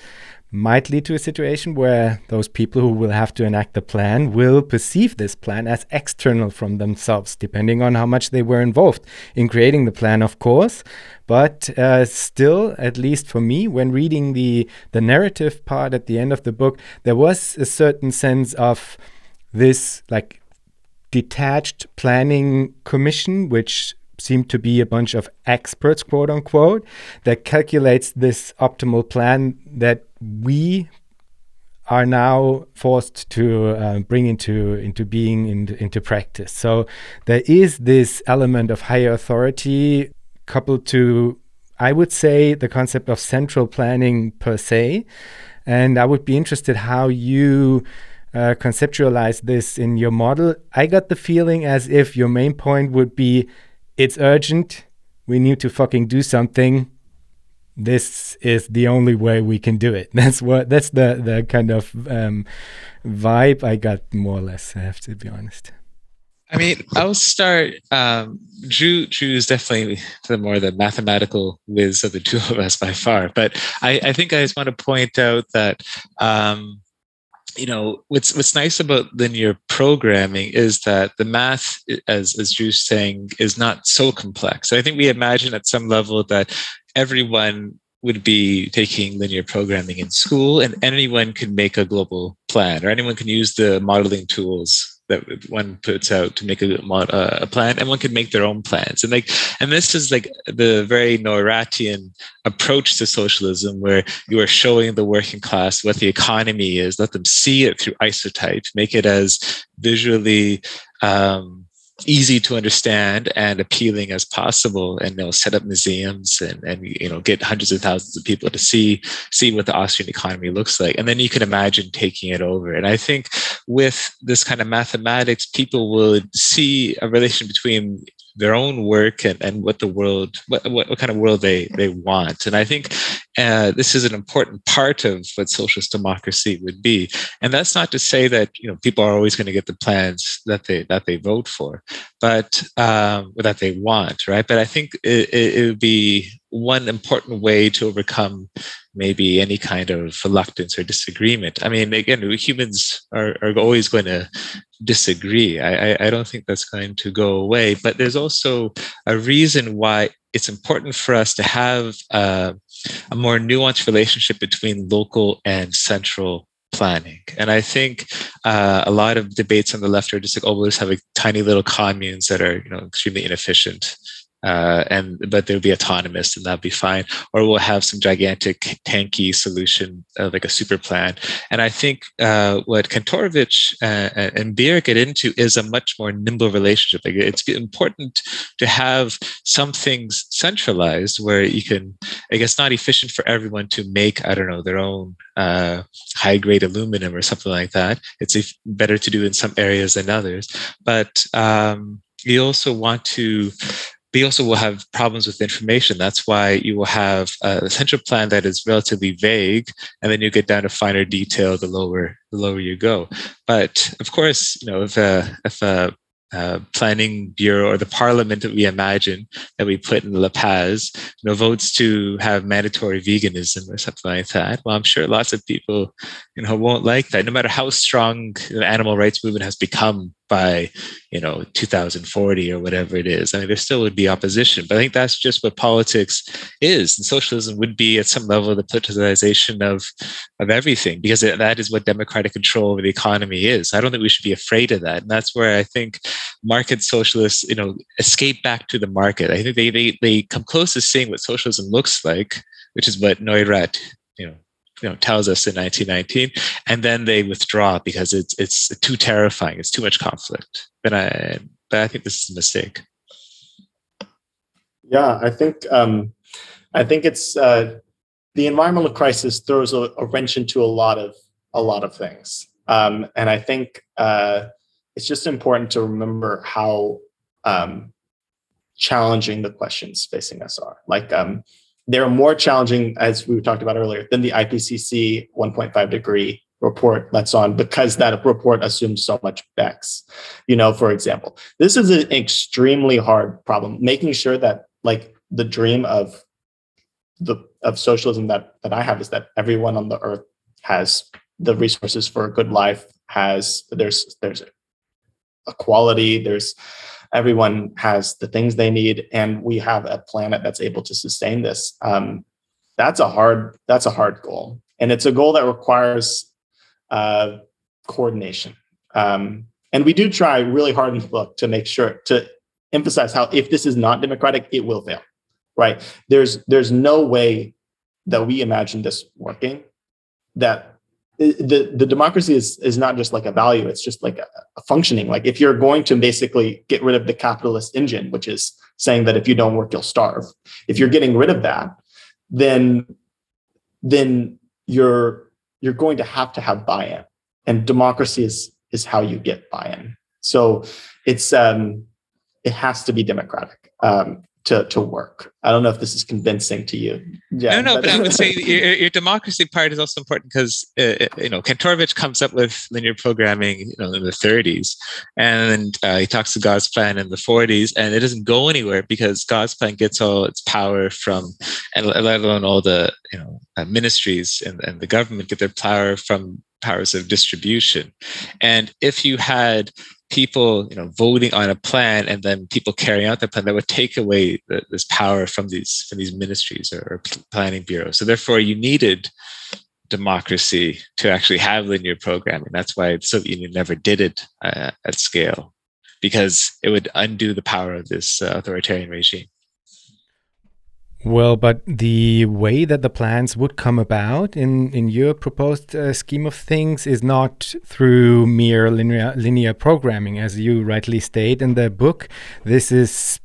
might lead to a situation where those people who will have to enact the plan will perceive this plan as external from themselves, depending on how much they were involved in creating the plan, of course. But uh, still, at least for me, when reading the the narrative part at the end of the book, there was a certain sense of this like detached planning commission, which seem to be a bunch of experts, quote unquote, that calculates this optimal plan that we are now forced to uh, bring into into being in, into practice. So there is this element of higher authority coupled to, I would say, the concept of central planning per se. And I would be interested how you uh, conceptualize this in your model. I got the feeling as if your main point would be it's urgent. We need to fucking do something. This is the only way we can do it. [laughs] That's what. That's the the kind of um, vibe I got more or less. I have to be honest. I mean, I'll start. Um, Drew, Drew is definitely the more the mathematical whiz of the two of us by far. But I, I think I just want to point out that um, you know what's what's nice about linear programming is that the math as as drew's saying is not so complex. I think we imagine at some level that everyone would be taking linear programming in school and anyone can make a global plan or anyone can use the modeling tools that one puts out to make a, uh, a plan and one can make their own plans. And like and this is like the very Neurathian approach to socialism where you are showing the working class what the economy is let them see it through isotype make it as visually um, easy to understand and appealing as possible and know set up museums and and you know get hundreds of thousands of people to see see what the austrian economy looks like. And then you can imagine taking it over. And i think with this kind of mathematics people would see a relation between their own work and, and what the world what, what, what kind of world they they want. And i think uh, this is an important part of what socialist democracy would be and that's not to say that you know people are always going to get the plans that they that they vote for but um, that they want right but i think it, it, it would be one important way to overcome maybe any kind of reluctance or disagreement. I mean, again, humans are, are always going to disagree. I, I, don't think that's going to go away. But there's also a reason why it's important for us to have uh, a more nuanced relationship between local and central planning. And I think uh, a lot of debates on the left are just like, oh, we'll just have like tiny little communes that are, you know, extremely inefficient uh, and but they'll be autonomous and that'll be fine. Or we'll have some gigantic tanky solution uh, like a super plan. And I think uh, what Kantorovich uh, and Beer get into is a much more nimble relationship. Like it's important to have some things centralized where you can. I guess not efficient for everyone to make I don't know their own uh, high grade aluminum or something like that. It's better to do in some areas than others, but um, you also want to but also will have problems with information. That's why you will have uh, a central plan that is relatively vague, and then you get down to finer detail the lower the lower you go. But of course, you know if a if a uh, planning bureau or the parliament that we imagine that we put in La Paz, you know, votes to have mandatory veganism or something like that. Well, I'm sure lots of people, you know, won't like that. No matter how strong the animal rights movement has become by you know 2040 or whatever it is. I mean there still would be opposition but i think that's just what politics is and socialism would be at some level the politicization of of everything because that is what democratic control over the economy is. I don't think we should be afraid of that and that's where i think market socialists you know escape back to the market. I think they they, they come close to seeing what socialism looks like which is what neurath you know you know tells us in 1919 and then they withdraw because it's it's too terrifying it's too much conflict. But i but i think this is a mistake. Yeah i think um i think it's uh the environmental crisis throws a, a wrench into a lot of a lot of things. Um and i think uh it's just important to remember how um challenging the questions facing us are. Like um they're more challenging, as we talked about earlier, than the IPCC 1.5 degree report that's on because that report assumes so much BECCS. You know, for example, this is an extremely hard problem. Making sure that like the dream of the of socialism that that I have is that everyone on the earth has the resources for a good life, has there's there's equality, there's everyone has the things they need and we have a planet that's able to sustain this. Um, that's a hard that's a hard goal. And it's a goal that requires uh, coordination. Um, and we do try really hard in the book to make sure to emphasize how if this is not democratic it will fail right? There's there's no way that we imagine this working that the the democracy is is not just like a value it's just like a, a, functioning. Like if you're going to basically get rid of the capitalist engine which is saying that if you don't work you'll starve. If you're getting rid of that then then you're you're going to have to have buy-in and democracy is is how you get buy-in. So it's um it has to be democratic. Um to, to work. I don't know if this is convincing to you. Yeah, no, no, but, I would say [laughs] your, your, democracy part is also important because uh, uh, you know Kantorovich comes up with linear programming you know in the 30s, and uh, he talks to Gosplan in the 40s, and it doesn't go anywhere because Gosplan gets all its power from, and let alone all the you know uh, ministries and, and the government get their power from powers of distribution, and if you had people you know voting on a plan and then people carrying out the plan that would take away the, this power from these from these ministries or, or planning bureaus. So therefore you needed democracy to actually have linear programming. That's why the soviet union never did it uh, at scale because it would undo the power of this uh, authoritarian regime well, but the way that the plans would come about in, in your proposed uh, scheme of things is not through mere linear, linear programming, as you rightly state in the book. This is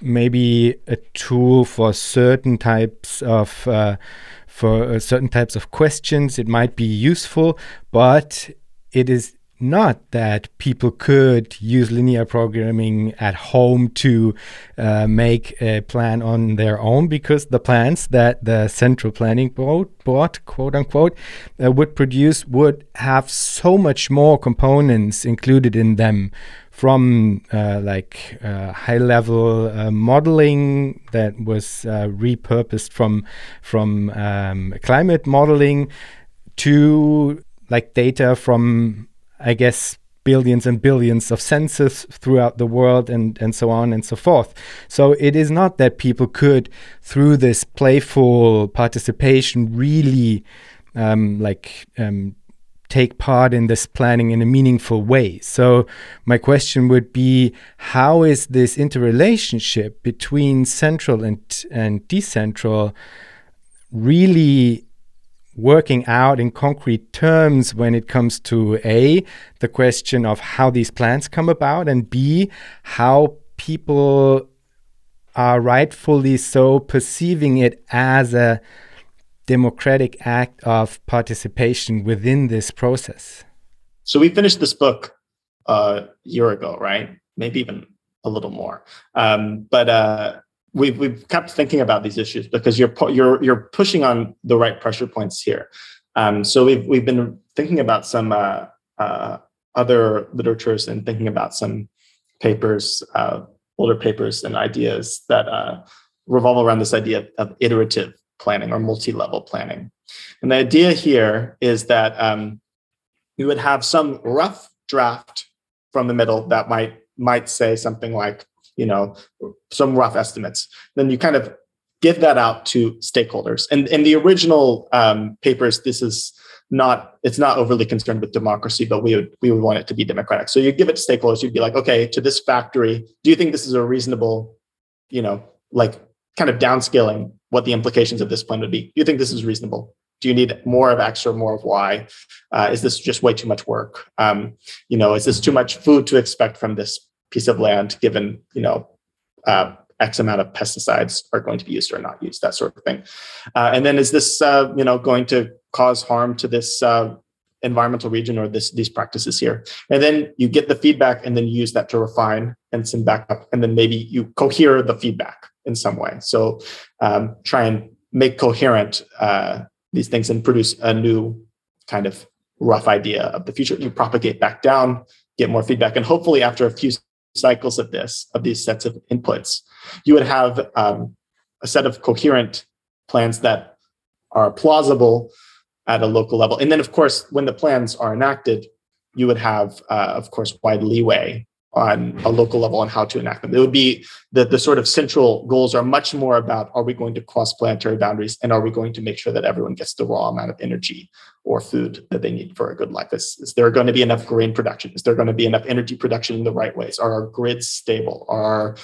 maybe a tool for certain types of uh, for uh, certain types of questions. It might be useful, but it is not that people could use linear programming at home to uh, make a plan on their own because the plans that the central planning board, quote unquote, uh, would produce would have so much more components included in them from uh, like uh, high level uh, modeling that was uh, repurposed from from um, climate modeling to like data from I guess, billions and billions of sensors throughout the world and, and so on and so forth. So it is not that people could, through this playful participation, really um, like um, take part in this planning in a meaningful way. So my question would be how is this interrelationship between central and, and decentral really working out in concrete terms when it comes to A, the question of how these plans come about, and B, how people are rightfully so perceiving it as a democratic act of participation within this process. So we finished this book a year ago, right? Maybe even a little more. Um, but uh, we've we've kept thinking about these issues because you're you're you're pushing on the right pressure points here. Um, so we've we've been thinking about some uh, uh, other literatures and thinking about some papers, uh, older papers and ideas that uh, revolve around this idea of iterative planning or multi-level planning. And the idea here is that um, we would have some rough draft from the middle that might might say something like, you know, some rough estimates. Then you kind of give that out to stakeholders. And in the original um, papers, this is not it's not overly concerned with democracy, but we would we would want it to be democratic. So you give it to stakeholders. You'd be like, okay, to this factory, do you think this is a reasonable, you know, like kind of downscaling what the implications of this plan would be? Do you think this is reasonable? Do you need more of X or more of Y? Uh, is this just way too much work? Um, you know, is this too much food to expect from this piece of land, given you know uh, X amount of pesticides are going to be used or not used, that sort of thing. Uh, and then is this, uh, you know, going to cause harm to this uh, environmental region or this these practices here? And then you get the feedback and then you use that to refine and send back up. And then maybe you cohere the feedback in some way. So um, try and make coherent uh, these things and produce a new kind of rough idea of the future. You propagate back down, get more feedback, and hopefully after a few cycles of this, of these sets of inputs, you would have um, a set of coherent plans that are plausible at a local level. And then, of course, when the plans are enacted, you would have, uh, of course, wide leeway on a local level on how to enact them. It would be that the sort of central goals are much more about are we going to cross planetary boundaries and are we going to make sure that everyone gets the raw amount of energy or food that they need for a good life? Is, is there going to be enough grain production? Is there going to be enough energy production in the right ways? Are our grids stable? Are,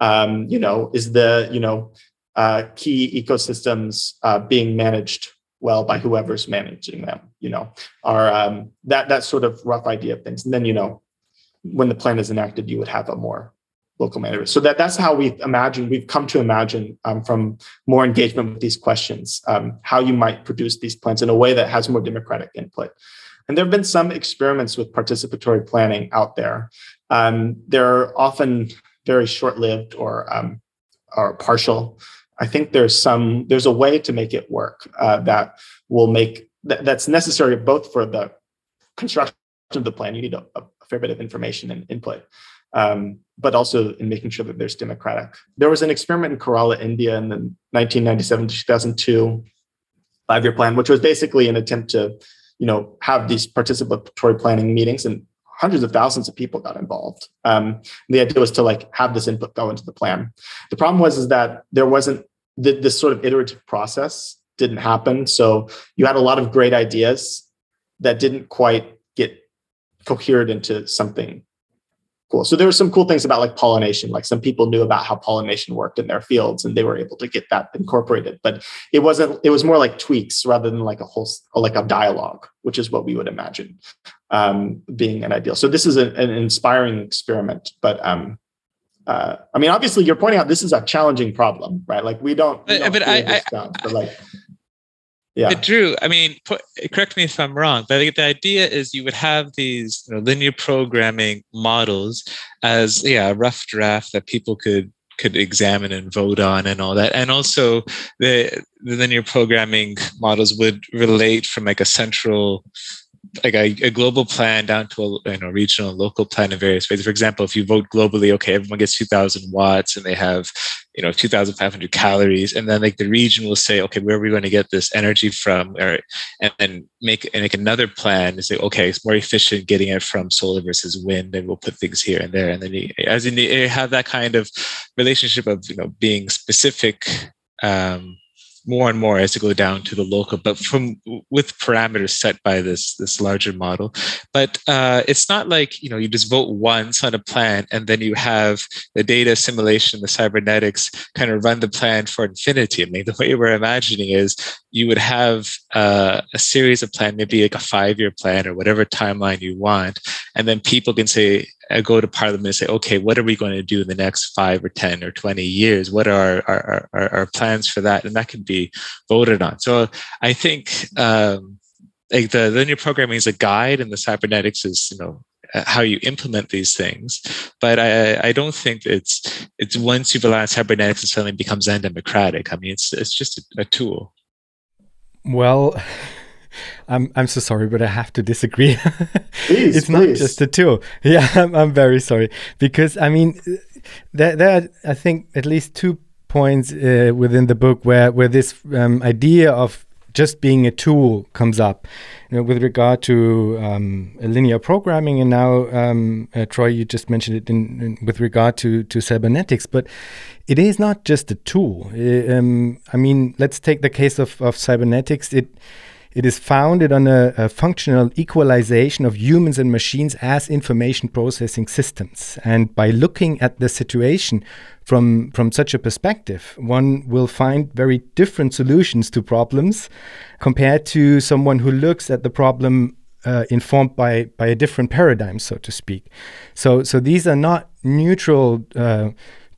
um, you know, is the, you know, uh, key ecosystems uh, being managed well by whoever's managing them, you know, are um, that, that sort of rough idea of things. And then, you know, when the plan is enacted, you would have a more local manager. So that that's how we've imagined, we've come to imagine um, from more engagement with these questions, um, how you might produce these plans in a way that has more democratic input. And there have been some experiments with participatory planning out there. Um, they're often very short-lived or um, or partial. I think there's some there's a way to make it work uh, that will make that, that's necessary both for the construction of the plan. You need a a fair bit of information and input, um, but also in making sure that there's democratic. There was an experiment in Kerala, India, in the 1997 to 2002 five-year plan, which was basically an attempt to, you know, have these participatory planning meetings, and hundreds of thousands of people got involved. Um, the idea was to like have this input go into the plan. The problem was is that there wasn't this sort of iterative process didn't happen. So you had a lot of great ideas that didn't quite cohered into something cool. So there were some cool things about like pollination. Like some people knew about how pollination worked in their fields, and they were able to get that incorporated. But it wasn't. It was more like tweaks rather than like a whole like a dialogue, which is what we would imagine um, being an ideal. So this is a, an inspiring experiment, but. Um, uh, I mean, obviously, you're pointing out this is a challenging problem, right? Like we don't. We don't but I, I, but like yeah. But Drew, I mean, correct me if I'm wrong, but the idea is you would have these you know, linear programming models as yeah, a rough draft that people could could examine and vote on and all that and also the, the linear programming models would relate from like a central like a, a, global plan down to a you know regional local plan in various ways. For example if you vote globally okay everyone gets 2000 watts and they have you know 2500 calories. And then like the region will say okay where are we going to get this energy from? Or and then make and make another plan and say okay it's more efficient getting it from solar versus wind and we'll put things here and there. And then you, as in you have that kind of relationship of you know being specific um, more and more as you go down to the local, but from with parameters set by this this larger model. But uh, it's not like you know you just vote once on a plan and then you have the data simulation, the cybernetics kind of run the plan for infinity. I mean, [laughs] the way we're imagining is you would have uh, a series of plan, maybe like a five year plan or whatever timeline you want, and then people can say, uh, go to parliament and say, okay, what are we going to do in the next five or 10 or 20 years? What are our, our, our plans for that? And that can be voted on. So I think um, like the linear programming is a guide and the cybernetics is, you know, uh, how you implement these things. But I, I don't think it's it's once you rely on cybernetics, it suddenly becomes undemocratic. I mean, it's it's just a, a tool. Well, [laughs] I'm I'm so sorry, but I have to disagree. [laughs] Please, it's please. not just a tool. [laughs] Yeah, I'm, I'm very sorry because I mean, there there are, I think at least two points uh, within the book where where this um, idea of just being a tool comes up you know, with regard to um, linear programming, and now um, uh, Troy, you just mentioned it in, in, with regard to to cybernetics, but it is not just a tool. Um, I mean, let's take the case of, of cybernetics. It it is founded on a, a, functional equalization of humans and machines as information processing systems. And by looking at the situation from, from such a perspective, one will find very different solutions to problems compared to someone who looks at the problem uh, informed by, by a different paradigm, so to speak. So, so these are not neutral. Uh,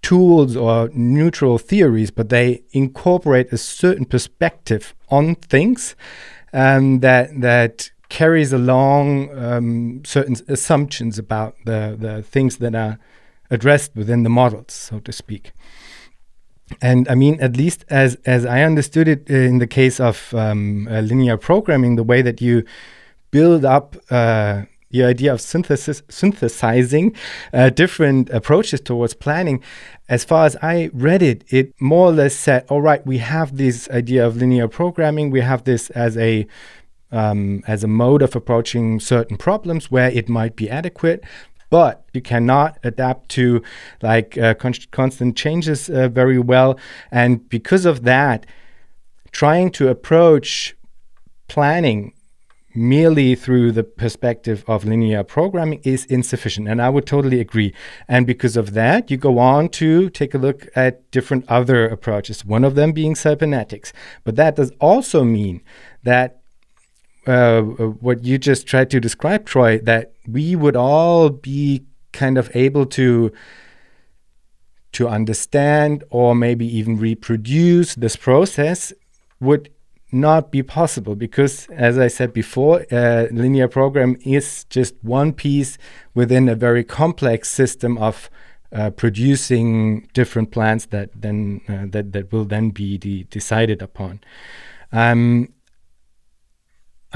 tools or neutral theories, but they incorporate a certain perspective on things um, that that carries along um, certain assumptions about the the things that are addressed within the models, so to speak. And I mean, at least as as I understood it in the case of um, uh, linear programming, the way that you build up uh, the idea of synthesis, synthesizing uh, different approaches towards planning, as far as I read it, it more or less said, all right, we have this idea of linear programming, we have this as a um, as a mode of approaching certain problems where it might be adequate, but you cannot adapt to like uh, con constant changes uh, very well, and because of that, trying to approach planning merely through the perspective of linear programming is insufficient. And I would totally agree. And because of that, you go on to take a look at different other approaches, one of them being cybernetics. But that does also mean that uh, what you just tried to describe, Troy, that we would all be kind of able to to understand or maybe even reproduce this process would not be possible because, as I said before, uh, linear program is just one piece within a very complex system of uh, producing different plans that then uh, that that will then be de decided upon. Um,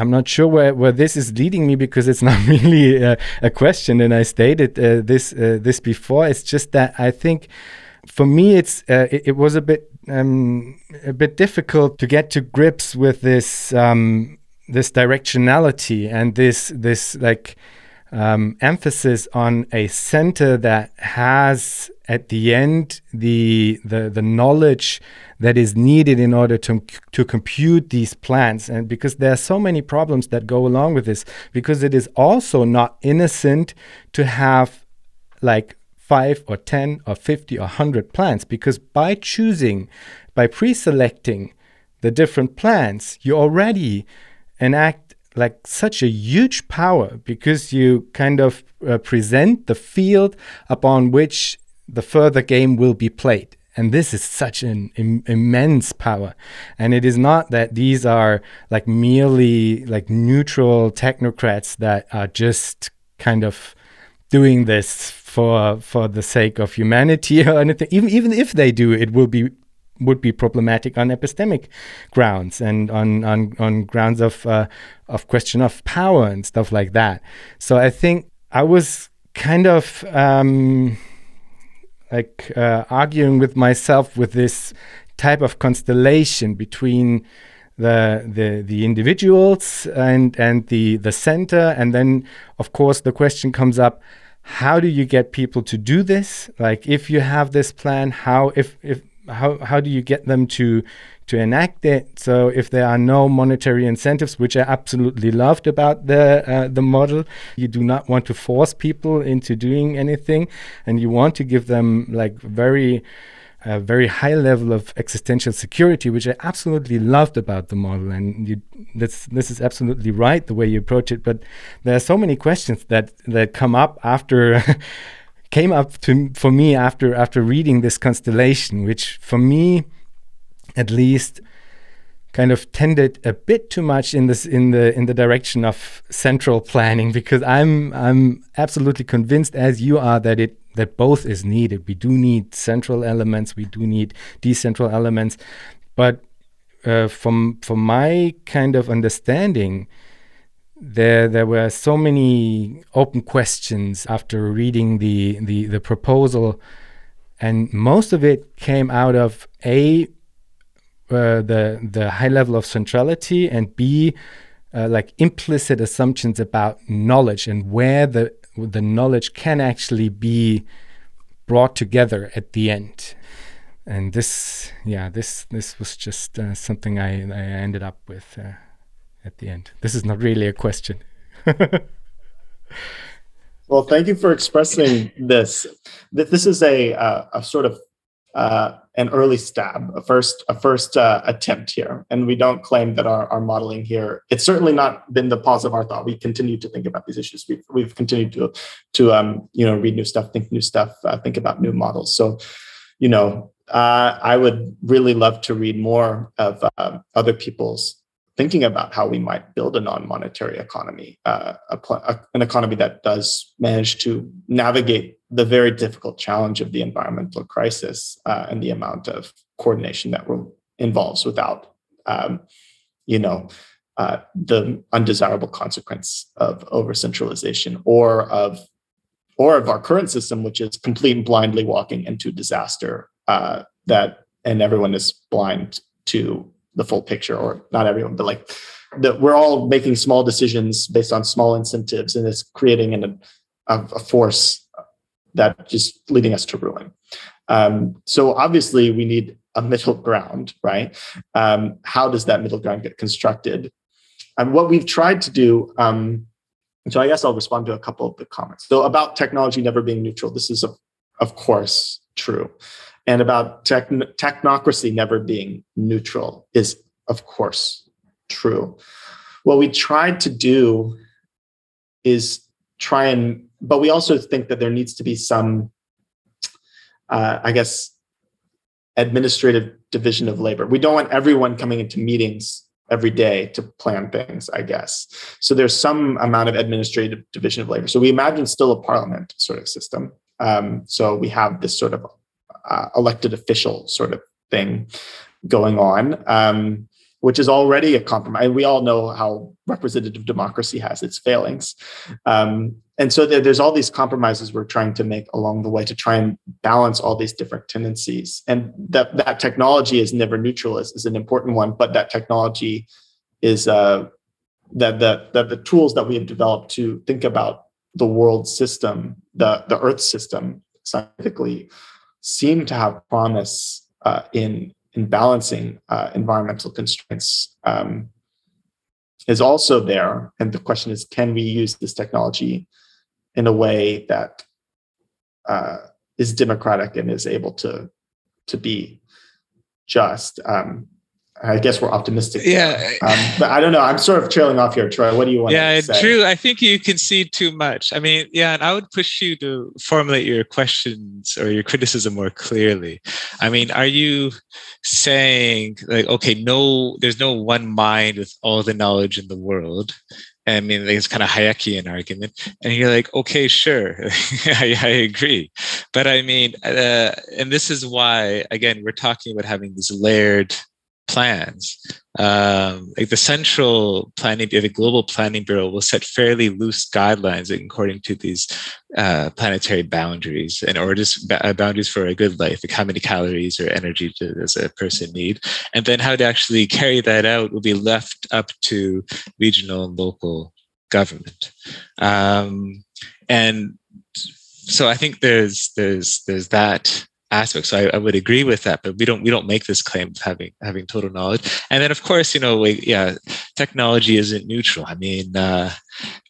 I'm not sure where, where this is leading me because it's not [laughs] really a, a question, and I stated uh, this uh, this before. It's just that I think for me, it's uh, it, it, was a bit um, a bit difficult to get to grips with this um, this directionality and this this like um, emphasis on a center that has at the end the the the knowledge that is needed in order to to compute these plans and because there are so many problems that go along with this because it is also not innocent to have like five or 10 or 50 or 100 plans because by choosing, by pre selecting the different plans, you already enact like such a huge power because you kind of uh, present the field upon which the further game will be played. And this is such an Im immense power. And it is not that these are like merely like neutral technocrats that are just kind of doing this for for the sake of humanity [laughs] or anything. Even even if they do, it will be would be problematic on epistemic grounds and on on, on grounds of uh, of question of power and stuff like that. So I think I was kind of um, like uh, arguing with myself with this type of constellation between the the the individuals and and the the center and then of course the question comes up how do you get people to do this like if you have this plan how if if how how do you get them to to enact it so if there are no monetary incentives which i absolutely loved about the uh, the model you do not want to force people into doing anything and you want to give them like very a very high level of existential security, which I absolutely loved about the model. And you, this this is absolutely right the way you approach it. But there are so many questions that that come up after [laughs] came up to for me after after reading this constellation, which for me, at least, kind of tended a bit too much in this in the in the direction of central planning because I'm I'm absolutely convinced as you are that it that both is needed. We do need central elements, we do need decentral elements, but uh, from from my kind of understanding, there there were so many open questions after reading the the, the proposal, and most of it came out of a uh, the the high level of centrality and b uh, like implicit assumptions about knowledge and where the the knowledge can actually be brought together at the end. And this yeah this this was just uh, something I, I ended up with uh, at the end this is not really a question [laughs] well thank you for expressing this this is a, uh, a sort of uh, an early stab, a first a first uh, attempt here, and we don't claim that our, our modeling here. It's certainly not been the pause of our thought. We continue to think about these issues. We've we've continued to to um, you know read new stuff, think new stuff, uh, think about new models. So, you know, uh, I would really love to read more of uh, other people's thinking about how we might build a non-monetary economy, uh, a, a, an economy that does manage to navigate the very difficult challenge of the environmental crisis uh, and the amount of coordination that will involves without, um, you know, uh, the undesirable consequence of over centralization or of or of our current system, which is complete and blindly walking into disaster uh, that and everyone is blind to the full picture, or not everyone, but like that we're all making small decisions based on small incentives, and it's creating an, a, a force that just leading us to ruin. Um, so obviously, we need a middle ground, right? Um, how does that middle ground get constructed? And what we've tried to do. Um, so I guess I'll respond to a couple of the comments. So about technology never being neutral, this is of, of course true. And about technocracy never being neutral is of course true. What we tried to do is try and but we also think that there needs to be some, uh, I guess, administrative division of labor. We don't want everyone coming into meetings every day to plan things, I guess. So there's some amount of administrative division of labor. So we imagine still a parliament sort of system. Um, so we have this sort of uh, elected official sort of thing going on. Um, which is already a compromise. We all know how representative democracy has its failings. Um, and so there, there's all these compromises we're trying to make along the way to try and balance all these different tendencies. And that, that technology is never neutral is, is an important one, but that technology is uh, that, that, that the tools that we have developed to think about the world system, the, the earth system scientifically seem to have promise uh, in in balancing uh, environmental constraints um, is also there. And the question is, can we use this technology in a way that uh, is democratic and is able to to be just? Um, I guess we're optimistic. Yeah. Um, but I don't know. I'm sort of trailing off here, Troy. What do you want yeah, to say? Drew, I think you concede too much. I mean, yeah, and I would push you to formulate your questions or your criticism more clearly. I mean, are you saying like, okay, no, there's no one mind with all the knowledge in the world? I mean, it's kind of Hayekian argument, and you're like, okay, sure, [laughs] I, I, agree, but I mean, uh, and this is why, again, we're talking about having these layered plans. Um, like the central planning, the global planning bureau will set fairly loose guidelines according to these uh, planetary boundaries and or just uh, boundaries for a good life, like how many calories or energy does a person need, and then how to actually carry that out will be left up to regional and local government. Um, and so I think there's there's there's that aspect. So I, I, would agree with that, but we don't we don't make this claim of having having total knowledge. And then of course, you know, we, yeah, technology isn't neutral. I mean, uh,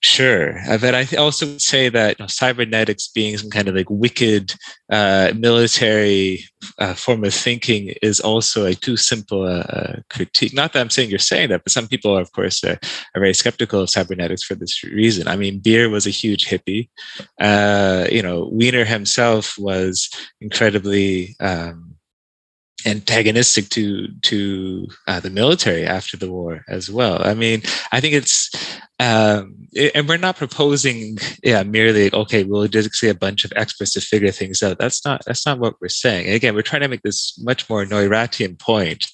Sure, uh, but I also say that you know, cybernetics being some kind of like wicked uh, military uh, form of thinking is also a too simple a critique. Not that I'm saying you're saying that, but some people, are, of course, are, are, very skeptical of cybernetics for this reason. I mean, Beer was a huge hippie. Uh, you know, Wiener himself was incredibly um, antagonistic to to uh, the military after the war as well. I mean, I think it's um, and we're not proposing, yeah, merely okay, we'll just see a bunch of experts to figure things out. That's not that's not what we're saying. And again, we're trying to make this much more Neurathian point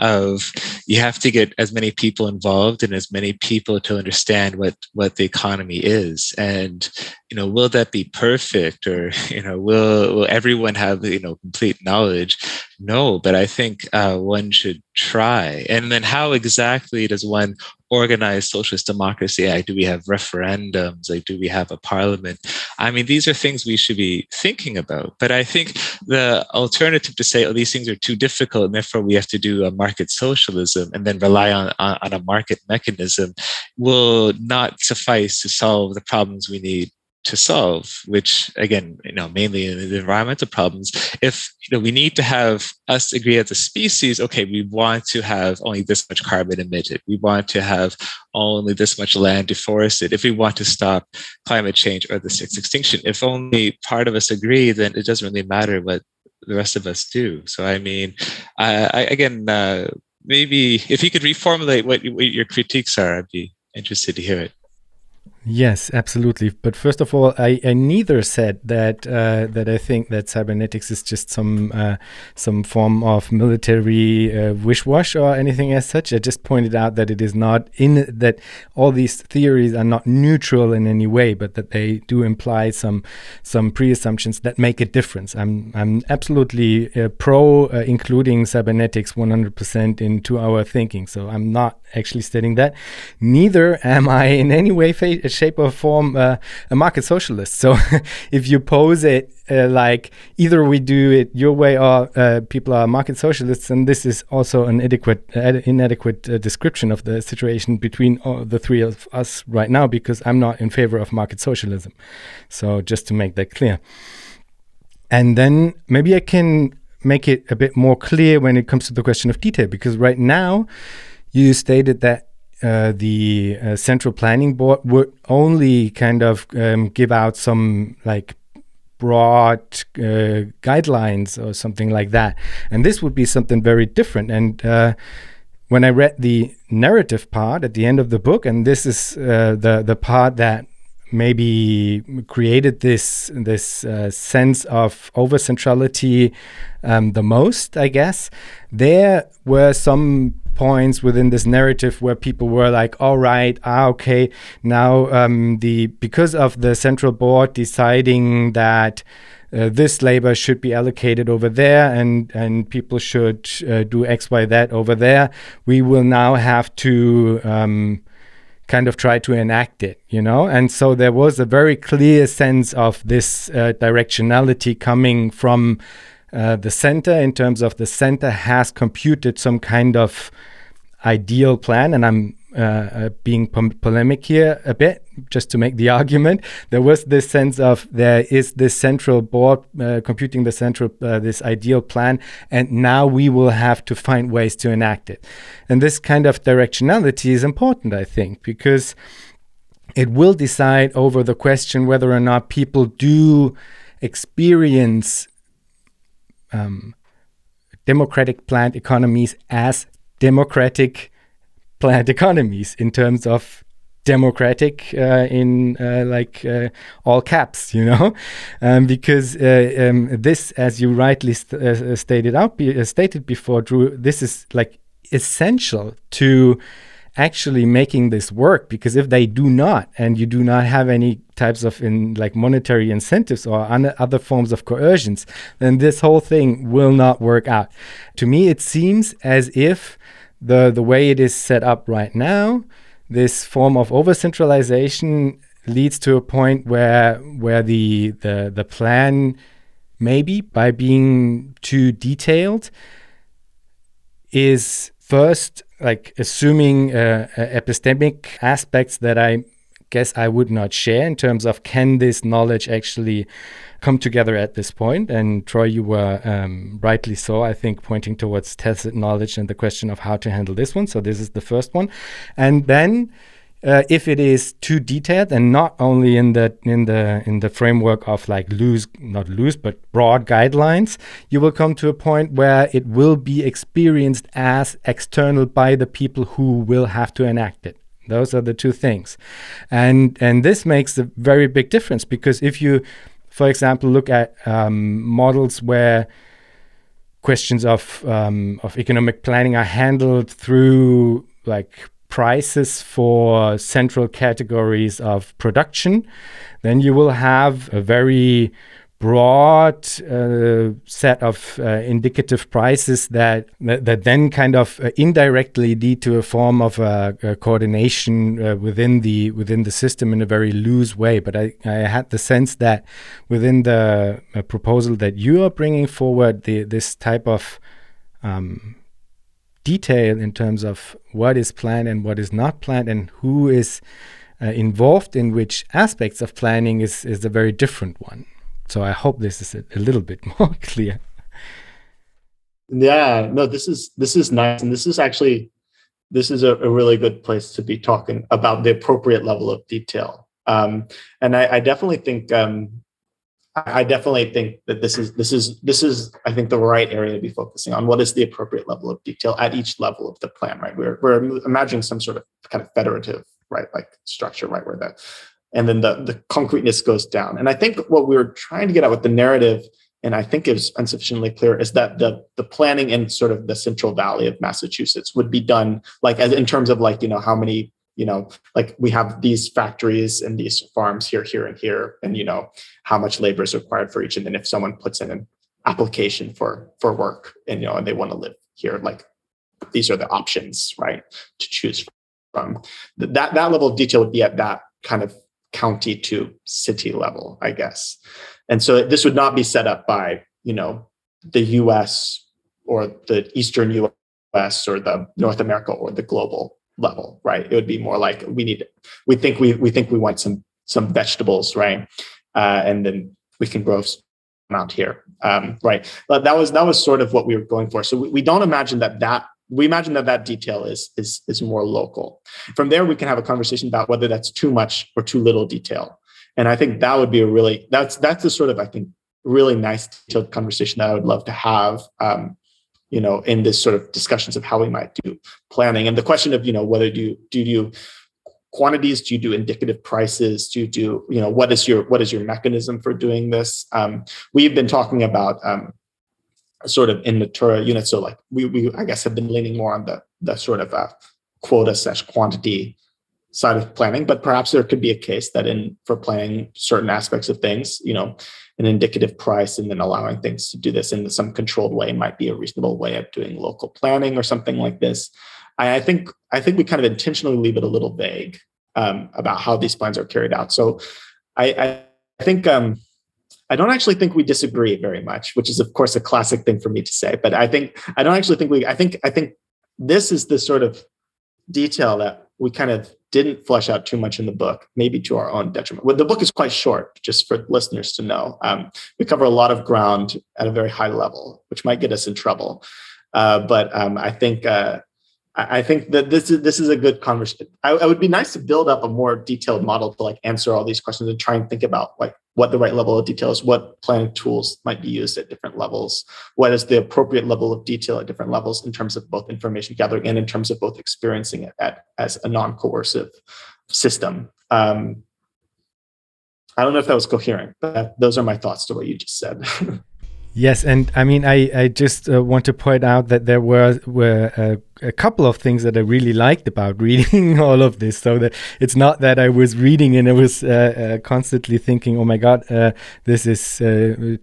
of you have to get as many people involved and as many people to understand what what the economy is. And you know, will that be perfect, or [laughs] you know, will will everyone have you know complete knowledge? No, but I think uh, one should try. And then, how exactly does one organized socialist democracy? Like, do we have referendums? Like, do we have a parliament? I mean, these are things we should be thinking about. But I think the alternative to say, oh, these things are too difficult, and therefore we have to do a market socialism and then rely on, on, on a market mechanism will not suffice to solve the problems we need to solve, which again, you know, mainly in the environmental problems, if you know we need to have us agree as a species, okay, we want to have only this much carbon emitted, we want to have only this much land deforested, if we want to stop climate change or the sixth extinction, if only part of us agree, then it doesn't really matter what the rest of us do. So I mean, I, I again, uh, maybe if you could reformulate what, what your critiques are, I'd be interested to hear it. Yes, absolutely. But first of all, I, I neither said that uh, that I think that cybernetics is just some uh, some form of military uh, wish wash or anything as such. I just pointed out that it is not in that all these theories are not neutral in any way, but that they do imply some some pre-assumptions that make a difference. I'm I'm absolutely uh, pro uh, including cybernetics 100% into our thinking. So I'm not actually stating that. Neither am I in any way shape or form uh, a market socialist. So [laughs] if you pose it uh, like either we do it your way or uh, people are market socialists, and this is also an adequate, uh, inadequate uh, description of the situation between the three of us right now, because I'm not in favor of market socialism. So just to make that clear. And then maybe I can make it a bit more clear when it comes to the question of detail, because right now you stated that uh, the uh, central planning board would only kind of um, give out some like broad uh, guidelines or something like that. And this would be something very different. And uh, when I read the narrative part at the end of the book, and this is uh, the the part that maybe created this this uh, sense of over centrality um, the most, I guess. There were some points within this narrative where people were like, "All right, ah, okay, now um, the because of the central board deciding that." Uh, this labor should be allocated over there and and people should uh, do x y that over there we will now have to um, kind of try to enact it you know and so there was a very clear sense of this uh, directionality coming from uh, the center in terms of the center has computed some kind of ideal plan, and I'm uh, uh, being polemic here a bit, just to make the [laughs] argument. There was this sense of there is this central board uh, computing the central uh, this ideal plan, and now we will have to find ways to enact it. And this kind of directionality is important, I think, because it will decide over the question whether or not people do experience um, democratic planned economies as democratic planned [laughs] economies in terms of democratic uh, in uh, like uh, all caps you know? [laughs] Um, because uh, um, this as you rightly st uh, stated out be uh, stated before drew this is like essential to actually making this work because if they do not and you do not have any types of in like monetary incentives or other forms of coercions then this whole thing will not work out. To me it seems as if the the way it is set up right now, this form of over centralization leads to a point where where the the the plan maybe by being too detailed is first like assuming uh, epistemic aspects that I guess I would not share in terms of can this knowledge actually come together at this point. And Troy, you were um, rightly so, I think, pointing towards tacit knowledge and the question of how to handle this one. So this is the first one, and then. Uh, if it is too detailed and not only in the in the in the framework of like loose not loose but broad guidelines you will come to a point where it will be experienced as external by the people who will have to enact it Those are the two things. And, and this makes a very big difference because if you, for example, look at um, models where questions of, um, of economic planning are handled through like prices for central categories of production, then you will have a very broad uh, set of uh, indicative prices that, that, that then kind of uh, indirectly lead to a form of uh, coordination uh, within the within the system in a very loose way. But I, I had the sense that within the uh, proposal that you are bringing forward, the this type of um, detail in terms of what is planned and what is not planned and who is involved in which aspects of planning is is a very different one. So I hope this is a, a little bit [laughs] more clear. Yeah, no, this is this is nice, and this is actually this is a, a really good place to be talking about the appropriate level of detail. Um, and I, I, definitely think um, I definitely think that this is this is this is I think the right area to be focusing on. What is the appropriate level of detail at each level of the plan? Right, we're we're imagining some sort of kind of federative right like structure right where the and then the, the concreteness goes down. And I think what we are trying to get at with the narrative, and I think is insufficiently clear, is that the the planning in sort of the Central Valley of Massachusetts would be done like as in terms of like you know how many you know like we have these factories and these farms here here and here and you know how much labor is required for each and then if someone puts in an application for for work and you know and they want to live here like these are the options right to choose from that that level of detail would be at that kind of county to city level, I guess. And so this would not be set up by, you know, the US or the Eastern US or the North America or the global level, right? It would be more like we need, we think we we think we want some some vegetables, right? Uh, and then we can grow amount here, um, right? But that was that was sort of what we were going for. So we, we don't imagine that that we imagine that that detail is is is more local. From there, we can have a conversation about whether that's too much or too little detail. And I think that would be a really that's that's the sort of I think really nice detailed conversation that I would love to have. Um, you know, in this sort of discussions of how we might do planning and the question of you know whether do you do you quantities do you do indicative prices do you do you know what is your what is your mechanism for doing this um, we've been talking about um, sort of in Natura units. So like we, we I guess have been leaning more on the the sort of uh, quota slash quantity side of planning, but perhaps there could be a case that in for planning certain aspects of things, you know, an indicative price and then allowing things to do this in some controlled way might be a reasonable way of doing local planning or something like this. I, think I think we kind of intentionally leave it a little vague um, about how these plans are carried out. So I, I think um, I don't actually think we disagree very much, which is of course a classic thing for me to say. But I think I don't actually think we. I think I think this is the sort of detail that we kind of didn't flesh out too much in the book, maybe to our own detriment. Well, the book is quite short, just for listeners to know. Um, we cover a lot of ground at a very high level, which might get us in trouble. Uh, but um, I think uh, I think that this is this is a good conversation. I, I, would be nice to build up a more detailed model to like answer all these questions and try and think about like what the right level of detail is, what planning tools might be used at different levels, what is the appropriate level of detail at different levels in terms of both information gathering and in terms of both experiencing it at, as a non-coercive system. Um, I don't know if that was coherent, but those are my thoughts to what you just said. [laughs] Yes, and I mean, I, I just uh, want to point out that there were were uh, a couple of things that I really liked about [laughs] reading all of this. So that it's not that I was reading and I was uh, uh constantly thinking, "Oh my God, uh, this is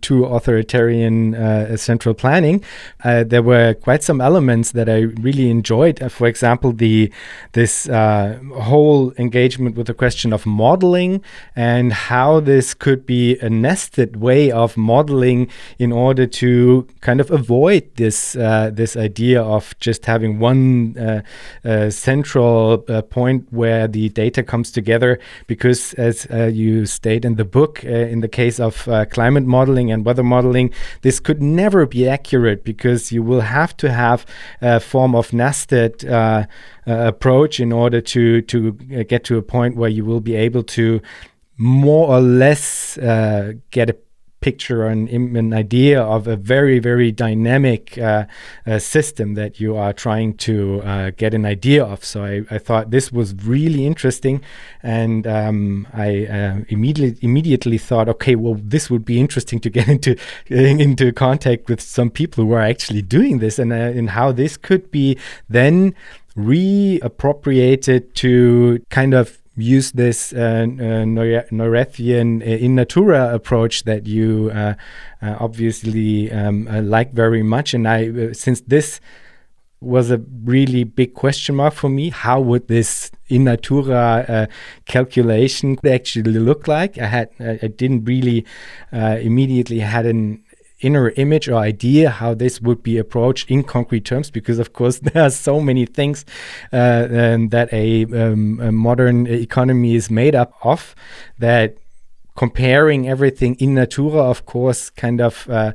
too authoritarian central planning." there were quite some elements that I really enjoyed. for example, the this whole engagement with the question of modeling and how this could be a nested way of modeling in order to kind of avoid this uh, this idea of just having one uh, uh, central uh, point where the data comes together. Because as uh, you state in the book, uh, in the case of climate modeling and weather modeling, this could never be accurate because you will have to have a form of nested. approach in order to to get to a point where you will be able to more or less get a picture an, an idea of a very very dynamic uh, uh, system that you are trying to uh, get an idea of. So I, I, thought this was really interesting and um, I uh, immediately immediately thought okay well this would be interesting to get [laughs] into into contact with some people who are actually doing this and, uh, and how this could be then reappropriated to kind of use this uh, uh, Neurathian uh, in natura approach that you uh, uh obviously um, uh, like very much. And I, since this was a really big question mark for me, how would this in natura calculation actually look like? I had, I didn't really immediately had an inner image or idea how this would be approached in concrete terms because of course [laughs] there are so many things uh, um, that a, um, a, modern economy is made up of that comparing everything in natura of course kind of uh,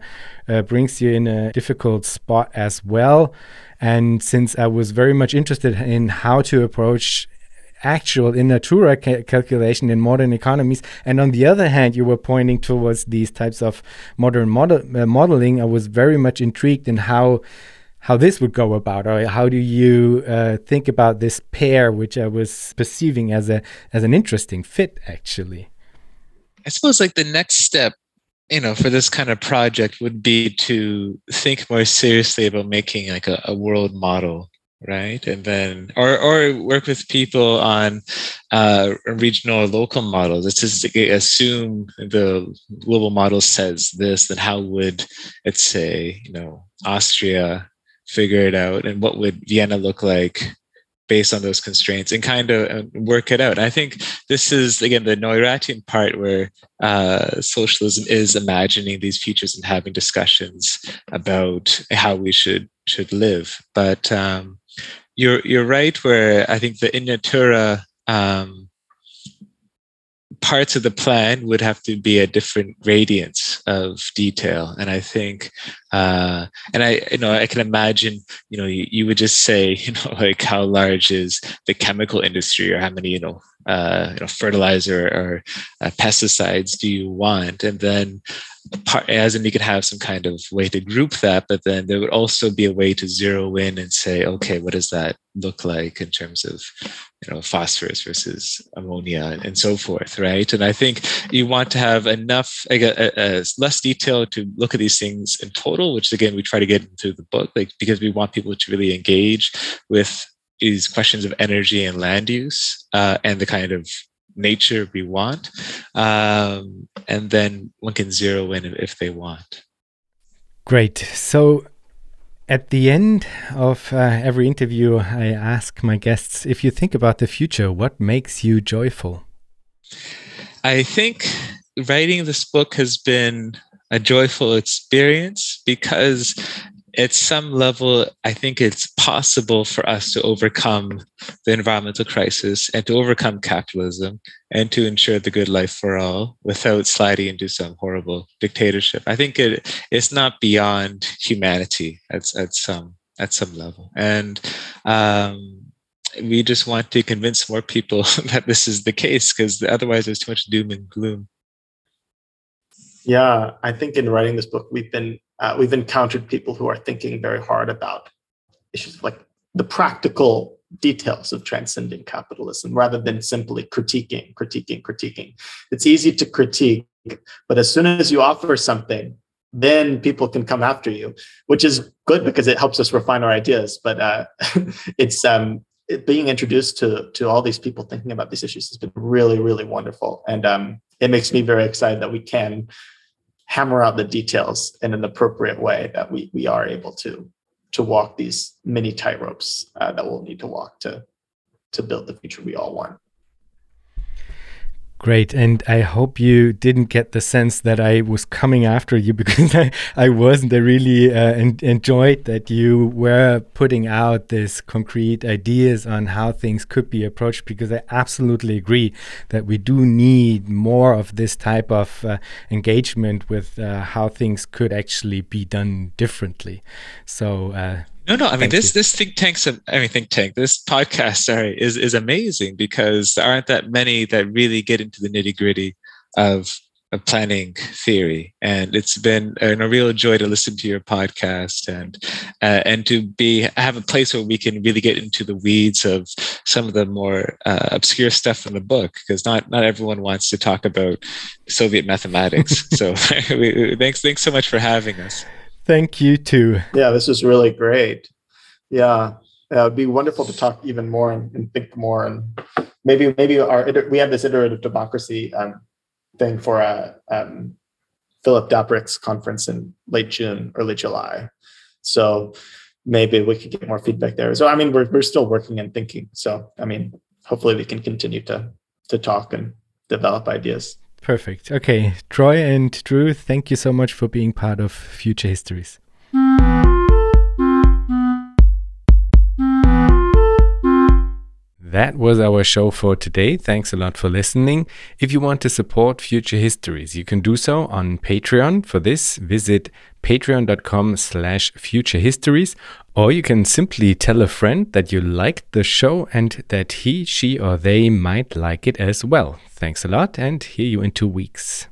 uh, brings you in a difficult spot as well. And since i was very much interested in how to approach actual in natura ca calculation in modern economies. And on the other hand, you were pointing towards these types of modern model, uh, modeling. I was very much intrigued in how how this would go about, or how do you uh, think about this pair, which I was perceiving as a as an interesting fit, actually. I suppose like the next step you know for this kind of project would be to think more seriously about making like a, a world model right and then or or work with people on uh, regional or local models it's just assume the global model says this then how would let's say you know austria figure it out and what would vienna look like based on those constraints and kind of uh, work it out. I think this is again the Neurathian part where uh, socialism is imagining these futures and having discussions about how we should should live. But um, you're you're right where I think the in natura um, parts of the plan would have to be a different gradients of detail. And i think uh, and i you know i can imagine you know you, you would just say [laughs] you know like how large is the chemical industry or how many you know uh, you know fertilizer or uh, pesticides do you want? And then part, as in you could have some kind of way to group that, but then there would also be a way to zero in and say, okay, what does that look like in terms of you know phosphorus versus ammonia and so forth, right? And I think you want to have enough, like a, a, a less detail to look at these things in total, which again we try to get into the book, like because we want people to really engage with these questions of energy and land use uh, and the kind of nature we want. Um, and then one can zero in if they want. Great. So at the end of uh, every interview, I ask my guests if you think about the future, what makes you joyful? I think writing this book has been a joyful experience because at some level, I think it's possible for us to overcome the environmental crisis and to overcome capitalism and to ensure the good life for all without sliding into some horrible dictatorship. I think it it's not beyond humanity at, at some at some level. And um, we just want to convince more people [laughs] that this is the case because otherwise there's too much doom and gloom. Yeah, I think in writing this book, we've been uh, we've encountered people who are thinking very hard about issues like the practical details of transcending capitalism rather than simply critiquing, critiquing, critiquing. It's easy to critique, but as soon as you offer something, then people can come after you, which is good because it helps us refine our ideas. But uh, [laughs] it's um, it, being introduced to to all these people thinking about these issues has been really, really wonderful, and um, it makes me very excited that we can hammer out the details in an appropriate way that we we are able to to walk these many tightropes uh, that we'll need to walk to to build the future we all want. Great. And I hope you didn't get the sense that I was coming after you [laughs] because I, I wasn't. I really uh, en enjoyed that you were putting out this concrete ideas on how things could be approached because I absolutely agree that we do need more of this type of uh, engagement with uh, how things could actually be done differently. So, uh, no, no. I mean, this you. this think tank's. I mean, think tank. This podcast, sorry, is is amazing because there aren't that many that really get into the nitty gritty of planning theory, and it's been a, a, real joy to listen to your podcast and uh, and to be have a place where we can really get into the weeds of some of the more uh, obscure stuff in the book because not not everyone wants to talk about Soviet mathematics. [laughs] so [laughs] thanks thanks so much for having us. Thank you too. Yeah, this is really great. Yeah, uh, it'd be wonderful to talk even more and, and think more and maybe maybe our we have this iterative democracy um, thing for a um, Philip Dapprich's conference in late June, early July. So maybe we could get more feedback there. So I mean, we're we're still working and thinking. So I mean, hopefully we can continue to to talk and develop ideas. Perfect. Okay, Troy and Drew, thank you so much for being part of Future Histories. That was our show for today. Thanks a lot for listening. If you want to support Future Histories, you can do so on Patreon. For this, visit patreon.com slash futurehistories or you can simply tell a friend that you liked the show and that he, she or they might like it as well. Thanks a lot and hear you in two weeks.